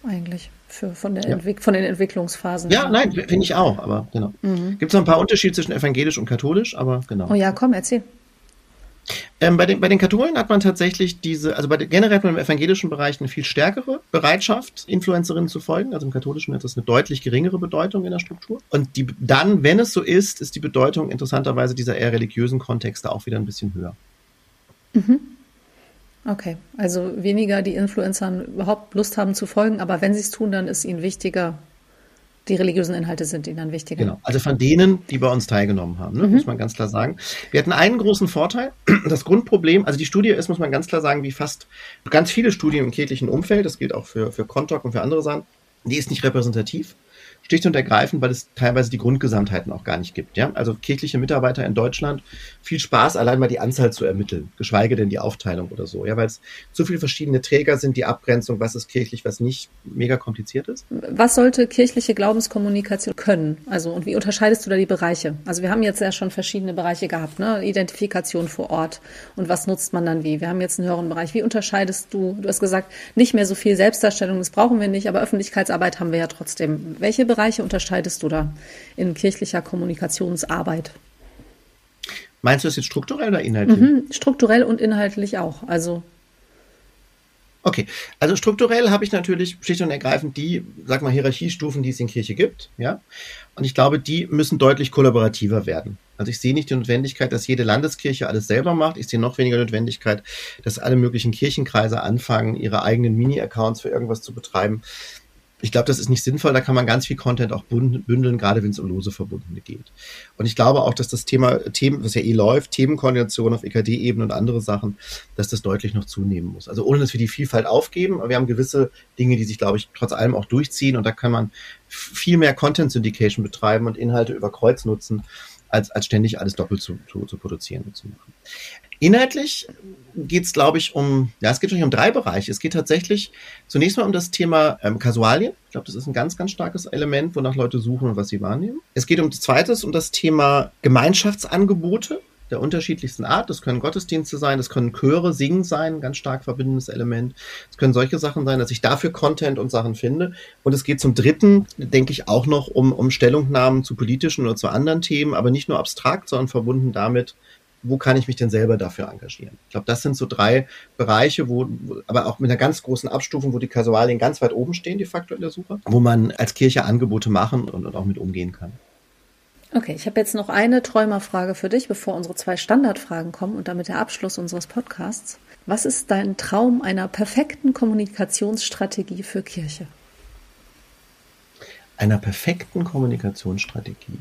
Eigentlich für, von, der ja. von den Entwicklungsphasen. Ja, nein, finde ich auch, aber genau. Mhm. Gibt es noch ein paar Unterschiede zwischen evangelisch und katholisch, aber genau. Oh ja, komm, erzähl. Ähm, bei, den, bei den Katholen hat man tatsächlich diese, also bei generell im evangelischen Bereich eine viel stärkere Bereitschaft, Influencerinnen zu folgen. Also im katholischen hat das eine deutlich geringere Bedeutung in der Struktur. Und die, dann, wenn es so ist, ist die Bedeutung interessanterweise dieser eher religiösen Kontexte auch wieder ein bisschen höher. Mhm. Okay, also weniger die Influencern überhaupt Lust haben zu folgen, aber wenn sie es tun, dann ist ihnen wichtiger, die religiösen Inhalte sind ihnen dann wichtiger. Genau, also von denen, die bei uns teilgenommen haben, ne, mhm. muss man ganz klar sagen. Wir hatten einen großen Vorteil. Das Grundproblem, also die Studie ist, muss man ganz klar sagen, wie fast ganz viele Studien im kirchlichen Umfeld, das gilt auch für, für Contoc und für andere Sachen, die ist nicht repräsentativ schlicht und ergreifend, weil es teilweise die Grundgesamtheiten auch gar nicht gibt. Ja? Also kirchliche Mitarbeiter in Deutschland, viel Spaß, allein mal die Anzahl zu ermitteln, geschweige denn die Aufteilung oder so, ja, weil es zu viele verschiedene Träger sind, die Abgrenzung, was ist kirchlich, was nicht, mega kompliziert ist. Was sollte kirchliche Glaubenskommunikation können? Also und wie unterscheidest du da die Bereiche? Also wir haben jetzt ja schon verschiedene Bereiche gehabt, ne? Identifikation vor Ort und was nutzt man dann wie? Wir haben jetzt einen höheren Bereich. Wie unterscheidest du? Du hast gesagt, nicht mehr so viel Selbstdarstellung, das brauchen wir nicht, aber Öffentlichkeitsarbeit haben wir ja trotzdem. Welche Bereiche Bereiche unterscheidest du da in kirchlicher Kommunikationsarbeit? Meinst du das jetzt strukturell oder inhaltlich? Mhm, strukturell und inhaltlich auch. Also Okay, also strukturell habe ich natürlich schlicht und ergreifend die, sag mal, Hierarchiestufen, die es in Kirche gibt, ja. Und ich glaube, die müssen deutlich kollaborativer werden. Also ich sehe nicht die Notwendigkeit, dass jede Landeskirche alles selber macht. Ich sehe noch weniger Notwendigkeit, dass alle möglichen Kirchenkreise anfangen, ihre eigenen Mini-Accounts für irgendwas zu betreiben ich glaube, das ist nicht sinnvoll. Da kann man ganz viel Content auch bündeln, gerade wenn es um lose Verbundene geht. Und ich glaube auch, dass das Thema, Themen, was ja eh läuft, Themenkoordination auf EKD-Ebene und andere Sachen, dass das deutlich noch zunehmen muss. Also ohne, dass wir die Vielfalt aufgeben, aber wir haben gewisse Dinge, die sich, glaube ich, trotz allem auch durchziehen und da kann man viel mehr Content Syndication betreiben und Inhalte über Kreuz nutzen, als, als ständig alles doppelt zu, zu, zu produzieren und zu machen. Inhaltlich geht es, glaube ich, um, ja, es geht um drei Bereiche. Es geht tatsächlich zunächst mal um das Thema ähm, Kasualien. Ich glaube, das ist ein ganz, ganz starkes Element, wonach Leute suchen und was sie wahrnehmen. Es geht um zweites um das Thema Gemeinschaftsangebote der unterschiedlichsten Art. Das können Gottesdienste sein, das können Chöre, Singen sein, ein ganz stark verbindendes Element. Es können solche Sachen sein, dass ich dafür Content und Sachen finde. Und es geht zum dritten, denke ich, auch noch um, um Stellungnahmen zu politischen oder zu anderen Themen, aber nicht nur abstrakt, sondern verbunden damit, wo kann ich mich denn selber dafür engagieren? Ich glaube, das sind so drei Bereiche, wo, aber auch mit einer ganz großen Abstufung, wo die Kasualien ganz weit oben stehen, de facto in der Suche, wo man als Kirche Angebote machen und, und auch mit umgehen kann. Okay, ich habe jetzt noch eine Träumerfrage für dich, bevor unsere zwei Standardfragen kommen und damit der Abschluss unseres Podcasts. Was ist dein Traum einer perfekten Kommunikationsstrategie für Kirche? Einer perfekten Kommunikationsstrategie.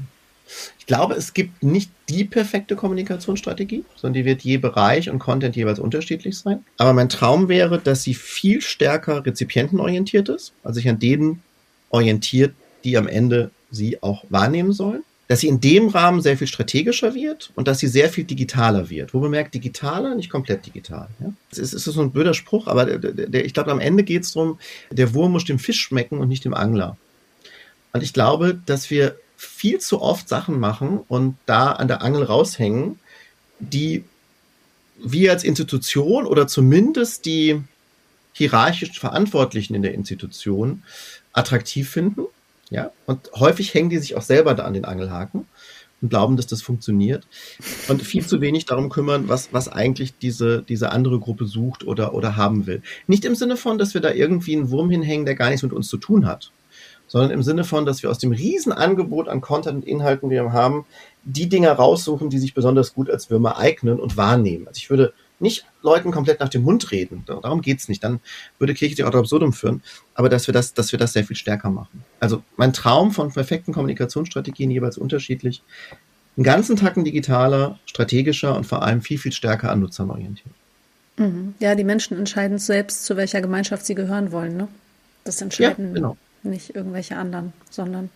Ich glaube, es gibt nicht die perfekte Kommunikationsstrategie, sondern die wird je Bereich und Content jeweils unterschiedlich sein. Aber mein Traum wäre, dass sie viel stärker rezipientenorientiert ist, also sich an denen orientiert, die am Ende sie auch wahrnehmen sollen. Dass sie in dem Rahmen sehr viel strategischer wird und dass sie sehr viel digitaler wird. Wo man merkt, digitaler, nicht komplett digital. Ja? Es ist, es ist so ein blöder Spruch, aber der, der, ich glaube, am Ende geht es darum, der Wurm muss dem Fisch schmecken und nicht dem Angler. Und ich glaube, dass wir viel zu oft Sachen machen und da an der Angel raushängen, die wir als Institution oder zumindest die hierarchisch Verantwortlichen in der Institution attraktiv finden. Ja, und häufig hängen die sich auch selber da an den Angelhaken und glauben, dass das funktioniert und viel zu wenig darum kümmern, was, was eigentlich diese, diese andere Gruppe sucht oder, oder haben will. Nicht im Sinne von, dass wir da irgendwie einen Wurm hinhängen, der gar nichts mit uns zu tun hat sondern im Sinne von, dass wir aus dem Riesenangebot an Content und Inhalten, die wir haben, die Dinge raussuchen, die sich besonders gut als Würmer eignen und wahrnehmen. Also ich würde nicht Leuten komplett nach dem Mund reden. Darum geht's nicht. Dann würde Kirche die ad absurdum führen. Aber dass wir das, dass wir das sehr viel stärker machen. Also mein Traum von perfekten Kommunikationsstrategien jeweils unterschiedlich. Einen ganzen Tacken digitaler, strategischer und vor allem viel, viel stärker an Nutzern orientiert. Mhm. Ja, die Menschen entscheiden selbst, zu welcher Gemeinschaft sie gehören wollen. Ne? Das entscheiden ja, genau nicht irgendwelche anderen, sondern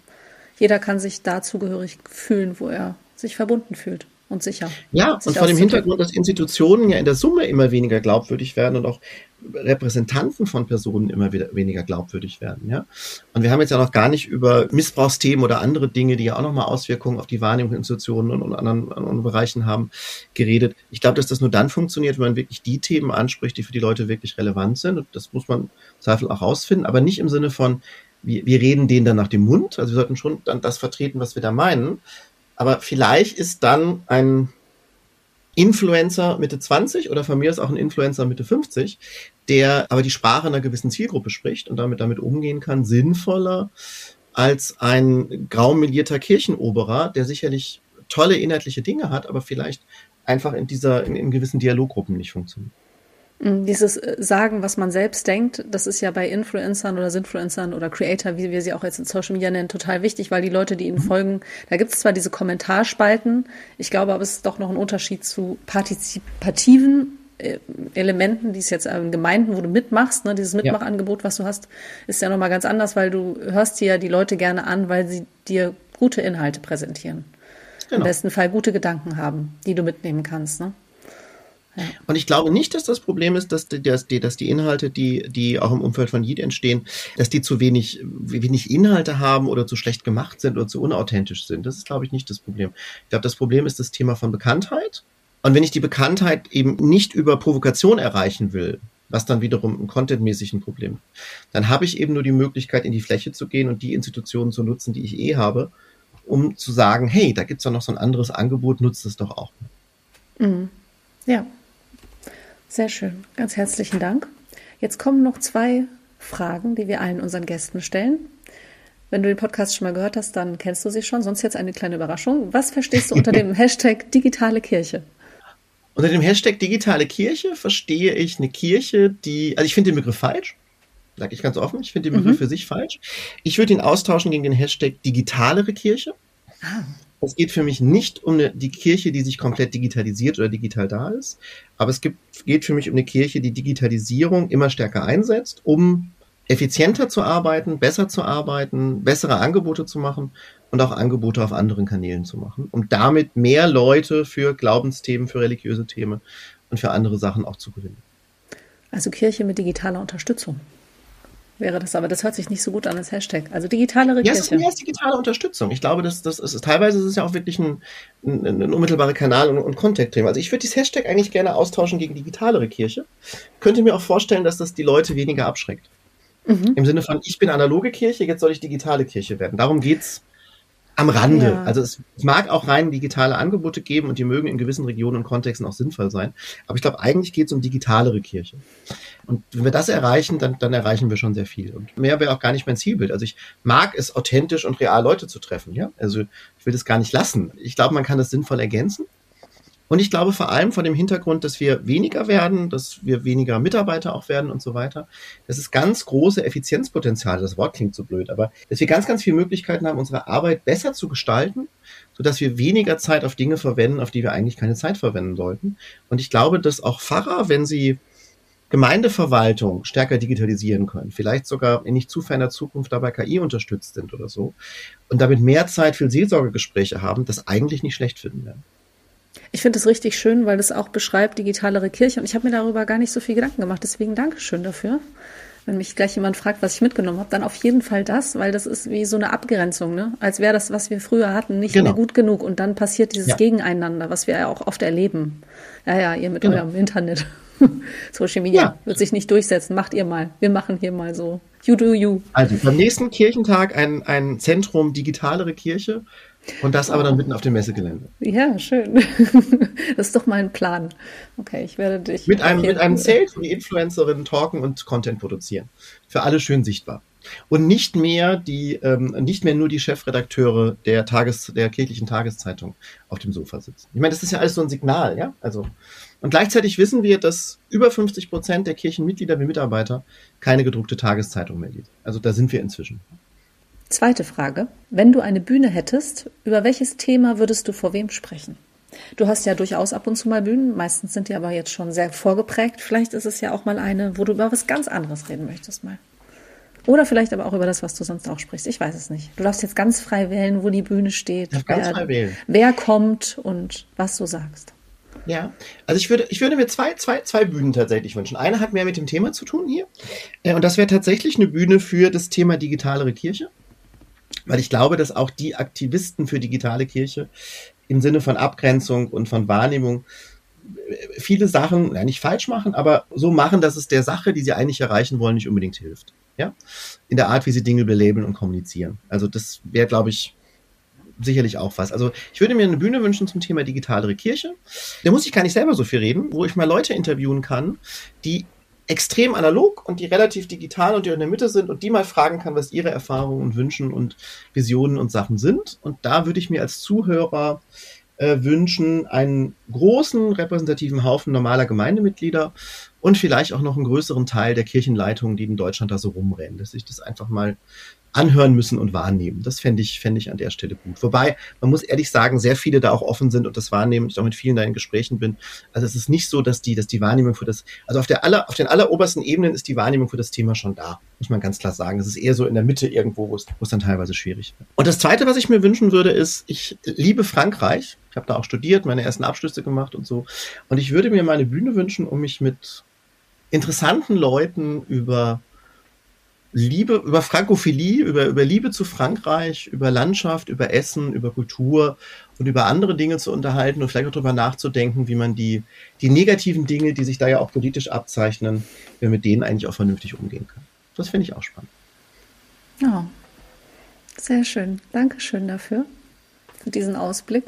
jeder kann sich da zugehörig fühlen, wo er sich verbunden fühlt. und sicher. Ja, und vor dem Hintergrund, dass Institutionen ja in der Summe immer weniger glaubwürdig werden und auch Repräsentanten von Personen immer wieder weniger glaubwürdig werden. Ja? Und wir haben jetzt ja noch gar nicht über Missbrauchsthemen oder andere Dinge, die ja auch nochmal Auswirkungen auf die Wahrnehmung Institutionen und, und anderen, anderen Bereichen haben, geredet. Ich glaube, dass das nur dann funktioniert, wenn man wirklich die Themen anspricht, die für die Leute wirklich relevant sind. Und das muss man im Zweifel auch rausfinden, aber nicht im Sinne von, wir, wir reden denen dann nach dem Mund. Also wir sollten schon dann das vertreten, was wir da meinen. Aber vielleicht ist dann ein Influencer Mitte 20 oder von mir ist auch ein Influencer Mitte 50, der aber die Sprache einer gewissen Zielgruppe spricht und damit damit umgehen kann, sinnvoller als ein graumelierter Kirchenoberer, der sicherlich tolle inhaltliche Dinge hat, aber vielleicht einfach in dieser, in, in gewissen Dialoggruppen nicht funktioniert. Mm, dieses äh, Sagen, was man selbst denkt, das ist ja bei Influencern oder Sinfluencern oder Creator, wie wir sie auch jetzt in Social Media nennen, total wichtig, weil die Leute, die ihnen mhm. folgen, da gibt es zwar diese Kommentarspalten, ich glaube aber es ist doch noch ein Unterschied zu partizipativen äh, Elementen, die es jetzt in Gemeinden, wo du mitmachst, ne, dieses Mitmachangebot, was du hast, ist ja nochmal ganz anders, weil du hörst dir ja die Leute gerne an, weil sie dir gute Inhalte präsentieren. Genau. Im besten Fall gute Gedanken haben, die du mitnehmen kannst. Ne? Und ich glaube nicht, dass das Problem ist, dass die, dass die, dass die Inhalte, die, die auch im Umfeld von Yeet entstehen, dass die zu wenig, wenig Inhalte haben oder zu schlecht gemacht sind oder zu unauthentisch sind. Das ist, glaube ich, nicht das Problem. Ich glaube, das Problem ist das Thema von Bekanntheit. Und wenn ich die Bekanntheit eben nicht über Provokation erreichen will, was dann wiederum ein contentmäßig ein Problem, dann habe ich eben nur die Möglichkeit, in die Fläche zu gehen und die Institutionen zu nutzen, die ich eh habe, um zu sagen, hey, da gibt's doch noch so ein anderes Angebot, nutzt es doch auch. Mhm. Ja, sehr schön. Ganz herzlichen Dank. Jetzt kommen noch zwei Fragen, die wir allen unseren Gästen stellen. Wenn du den Podcast schon mal gehört hast, dann kennst du sie schon. Sonst jetzt eine kleine Überraschung. Was verstehst du unter dem Hashtag digitale Kirche? Unter dem Hashtag digitale Kirche verstehe ich eine Kirche, die, also ich finde den Begriff falsch. Sag ich ganz offen. Ich finde den Begriff mhm. für sich falsch. Ich würde ihn austauschen gegen den Hashtag digitalere Kirche. Ah. Es geht für mich nicht um die Kirche, die sich komplett digitalisiert oder digital da ist, aber es gibt, geht für mich um eine Kirche, die Digitalisierung immer stärker einsetzt, um effizienter zu arbeiten, besser zu arbeiten, bessere Angebote zu machen und auch Angebote auf anderen Kanälen zu machen, um damit mehr Leute für Glaubensthemen, für religiöse Themen und für andere Sachen auch zu gewinnen. Also Kirche mit digitaler Unterstützung wäre das, aber das hört sich nicht so gut an als Hashtag. Also digitalere ja, Kirche. Ja, es ist mehr als digitale Unterstützung. Ich glaube, das, das ist, teilweise ist es ja auch wirklich ein, ein, ein unmittelbarer Kanal und, und Contact-Thema. Also ich würde dieses Hashtag eigentlich gerne austauschen gegen digitalere Kirche. Könnte mir auch vorstellen, dass das die Leute weniger abschreckt. Mhm. Im Sinne von, ich bin analoge Kirche, jetzt soll ich digitale Kirche werden. Darum geht's am Rande. Ja. Also es mag auch rein digitale Angebote geben und die mögen in gewissen Regionen und Kontexten auch sinnvoll sein. Aber ich glaube, eigentlich geht es um digitalere Kirche. Und wenn wir das erreichen, dann, dann erreichen wir schon sehr viel. Und mehr wäre auch gar nicht mein Zielbild. Also ich mag es, authentisch und real Leute zu treffen. Ja, also ich will das gar nicht lassen. Ich glaube, man kann das sinnvoll ergänzen. Und ich glaube vor allem vor dem Hintergrund, dass wir weniger werden, dass wir weniger Mitarbeiter auch werden und so weiter. Das ist ganz große Effizienzpotenzial. Das Wort klingt so blöd, aber dass wir ganz, ganz viele Möglichkeiten haben, unsere Arbeit besser zu gestalten, sodass wir weniger Zeit auf Dinge verwenden, auf die wir eigentlich keine Zeit verwenden sollten. Und ich glaube, dass auch Pfarrer, wenn sie Gemeindeverwaltung stärker digitalisieren können, vielleicht sogar in nicht zu ferner Zukunft dabei KI unterstützt sind oder so, und damit mehr Zeit für Seelsorgegespräche haben, das eigentlich nicht schlecht finden werden. Ich finde es richtig schön, weil das auch beschreibt digitalere Kirche und ich habe mir darüber gar nicht so viel Gedanken gemacht. Deswegen Dankeschön dafür. Wenn mich gleich jemand fragt, was ich mitgenommen habe, dann auf jeden Fall das, weil das ist wie so eine Abgrenzung, ne? Als wäre das, was wir früher hatten, nicht genau. mehr gut genug und dann passiert dieses ja. Gegeneinander, was wir ja auch oft erleben. Ja, ja, ihr mit genau. eurem Internet. Social Media ja. wird sich nicht durchsetzen. Macht ihr mal. Wir machen hier mal so. You do you. Also beim nächsten Kirchentag ein, ein Zentrum digitalere Kirche und das aber dann mitten auf dem Messegelände. Ja, schön. Das ist doch mein Plan. Okay, ich werde dich. Mit einem, mit einem Zelt, wo die Influencerinnen talken und Content produzieren. Für alle schön sichtbar. Und nicht mehr die, ähm, nicht mehr nur die Chefredakteure der Tages, der kirchlichen Tageszeitung auf dem Sofa sitzen. Ich meine, das ist ja alles so ein Signal, ja? Also, und gleichzeitig wissen wir, dass über 50 Prozent der Kirchenmitglieder wie Mitarbeiter keine gedruckte Tageszeitung mehr lesen. Also da sind wir inzwischen. Zweite Frage. Wenn du eine Bühne hättest, über welches Thema würdest du vor wem sprechen? Du hast ja durchaus ab und zu mal Bühnen, meistens sind die aber jetzt schon sehr vorgeprägt. Vielleicht ist es ja auch mal eine, wo du über was ganz anderes reden möchtest mal. Oder vielleicht aber auch über das, was du sonst auch sprichst. Ich weiß es nicht. Du darfst jetzt ganz frei wählen, wo die Bühne steht, ganz wer, frei wählen. wer kommt und was du sagst. Ja, also ich würde, ich würde mir zwei, zwei, zwei Bühnen tatsächlich wünschen. Eine hat mehr mit dem Thema zu tun hier. Äh, und das wäre tatsächlich eine Bühne für das Thema digitalere Kirche. Weil ich glaube, dass auch die Aktivisten für digitale Kirche im Sinne von Abgrenzung und von Wahrnehmung äh, viele Sachen ja, nicht falsch machen, aber so machen, dass es der Sache, die sie eigentlich erreichen wollen, nicht unbedingt hilft. Ja? In der Art, wie sie Dinge belabeln und kommunizieren. Also das wäre, glaube ich, sicherlich auch was. Also ich würde mir eine Bühne wünschen zum Thema digitalere Kirche. Da muss ich gar nicht selber so viel reden, wo ich mal Leute interviewen kann, die extrem analog und die relativ digital und die in der Mitte sind und die mal fragen kann, was ihre Erfahrungen und Wünschen und Visionen und Sachen sind. Und da würde ich mir als Zuhörer äh, wünschen, einen großen repräsentativen Haufen normaler Gemeindemitglieder und vielleicht auch noch einen größeren Teil der Kirchenleitungen, die in Deutschland da so rumrennen, dass ich das einfach mal anhören müssen und wahrnehmen. Das fände ich, fände ich an der Stelle gut. Wobei, man muss ehrlich sagen, sehr viele da auch offen sind und das wahrnehmen. Ich auch mit vielen da in Gesprächen bin. Also es ist nicht so, dass die, dass die Wahrnehmung für das, also auf der aller, auf den allerobersten Ebenen ist die Wahrnehmung für das Thema schon da. Muss man ganz klar sagen. Es ist eher so in der Mitte irgendwo, wo es, wo es dann teilweise schwierig wird. Und das zweite, was ich mir wünschen würde, ist, ich liebe Frankreich. Ich habe da auch studiert, meine ersten Abschlüsse gemacht und so. Und ich würde mir meine Bühne wünschen, um mich mit interessanten Leuten über Liebe, über Frankophilie, über, über Liebe zu Frankreich, über Landschaft, über Essen, über Kultur und über andere Dinge zu unterhalten und vielleicht auch darüber nachzudenken, wie man die, die negativen Dinge, die sich da ja auch politisch abzeichnen, wie man mit denen eigentlich auch vernünftig umgehen kann. Das finde ich auch spannend. Ja, sehr schön. Dankeschön dafür, für diesen Ausblick.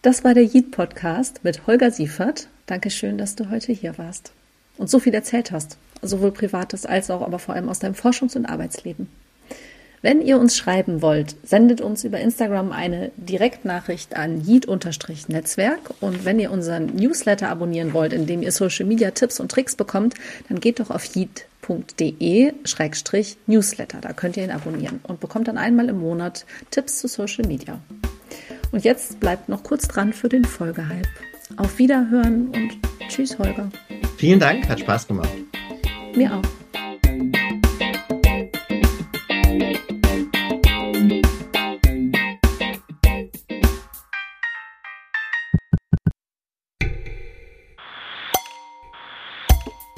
Das war der Yeet Podcast mit Holger Siefert. Dankeschön, dass du heute hier warst und so viel erzählt hast sowohl privates als auch aber vor allem aus deinem Forschungs- und Arbeitsleben. Wenn ihr uns schreiben wollt, sendet uns über Instagram eine Direktnachricht an yeet-netzwerk und wenn ihr unseren Newsletter abonnieren wollt, in dem ihr Social Media Tipps und Tricks bekommt, dann geht doch auf yeet.de-newsletter. Da könnt ihr ihn abonnieren und bekommt dann einmal im Monat Tipps zu Social Media. Und jetzt bleibt noch kurz dran für den Folgehype. Auf Wiederhören und tschüss, Holger. Vielen Dank, hat Spaß gemacht. Mir auch.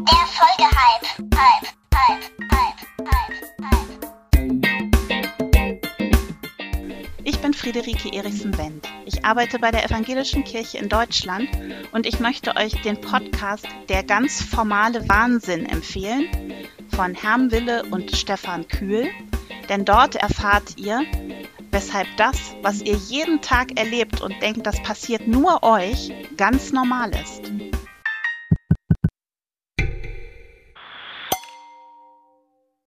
Der Folgehype. Hype, Hype, Hype, bin Friederike Erichsen-Wendt. Ich arbeite bei der Evangelischen Kirche in Deutschland und ich möchte euch den Podcast Der ganz formale Wahnsinn empfehlen von Herrn Wille und Stefan Kühl, denn dort erfahrt ihr, weshalb das, was ihr jeden Tag erlebt und denkt, das passiert nur euch, ganz normal ist.